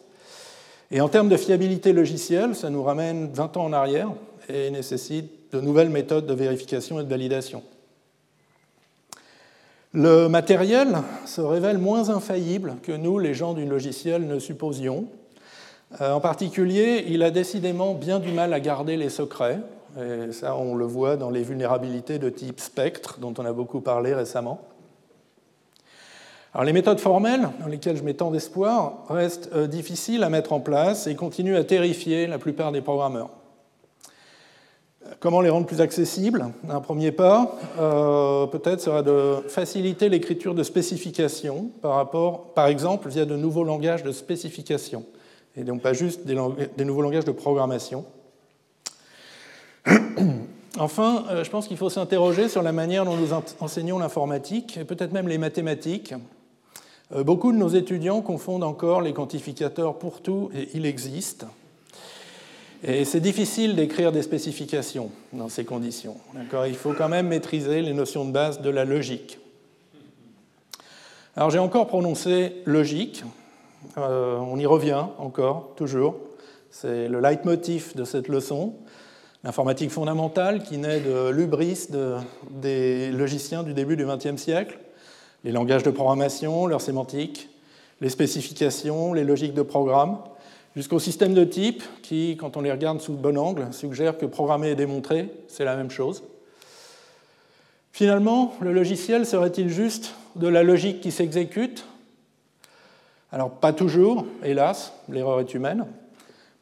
Et en termes de fiabilité logicielle, ça nous ramène 20 ans en arrière et nécessite de nouvelles méthodes de vérification et de validation. Le matériel se révèle moins infaillible que nous, les gens du logiciel, ne supposions. Euh, en particulier, il a décidément bien du mal à garder les secrets. Et ça, on le voit dans les vulnérabilités de type spectre, dont on a beaucoup parlé récemment. Alors, les méthodes formelles, dans lesquelles je mets tant d'espoir, restent euh, difficiles à mettre en place et continuent à terrifier la plupart des programmeurs. Comment les rendre plus accessibles? Un premier pas, euh, peut-être, sera de faciliter l'écriture de spécifications par rapport, par exemple, via de nouveaux langages de spécification, et donc pas juste des, nouveaux langages de programmation. Enfin, euh, je pense qu'il faut s'interroger sur la manière dont nous enseignons l'informatique et peut-être même les mathématiques. Euh, beaucoup de nos étudiants confondent encore les quantificateurs pour tout et il existe. Et c'est difficile d'écrire des spécifications dans ces conditions. Il faut quand même maîtriser les notions de base de la logique. Alors j'ai encore prononcé logique. Euh, on y revient encore, toujours. C'est le leitmotiv de cette leçon. L'informatique fondamentale qui naît de l'ubris des logiciens du début du XXe siècle. Les langages de programmation, leur sémantique, les spécifications, les logiques de programme jusqu'au système de type qui, quand on les regarde sous le bon angle, suggère que programmer et démontrer, c'est la même chose. Finalement, le logiciel serait-il juste de la logique qui s'exécute? Alors pas toujours, hélas, l'erreur est humaine.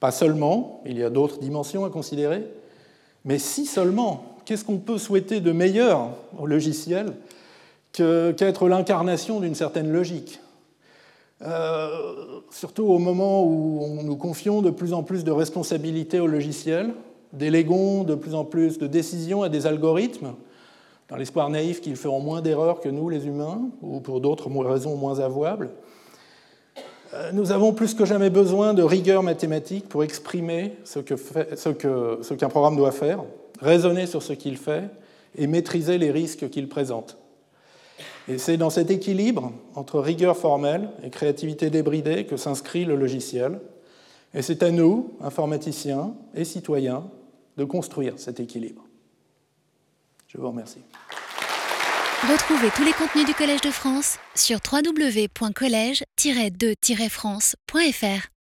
Pas seulement, il y a d'autres dimensions à considérer. Mais si seulement, qu'est-ce qu'on peut souhaiter de meilleur au logiciel qu'être l'incarnation d'une certaine logique? Euh, surtout au moment où nous confions de plus en plus de responsabilités au logiciel, déléguons de plus en plus de décisions à des algorithmes, dans l'espoir naïf qu'ils feront moins d'erreurs que nous, les humains, ou pour d'autres raisons moins avouables. Euh, nous avons plus que jamais besoin de rigueur mathématique pour exprimer ce qu'un programme doit faire, raisonner sur ce qu'il fait et maîtriser les risques qu'il présente. Et c'est dans cet équilibre entre rigueur formelle et créativité débridée que s'inscrit le logiciel. Et c'est à nous, informaticiens et citoyens, de construire cet équilibre. Je vous remercie. Retrouvez tous les contenus du Collège de France sur www.colège-2-france.fr.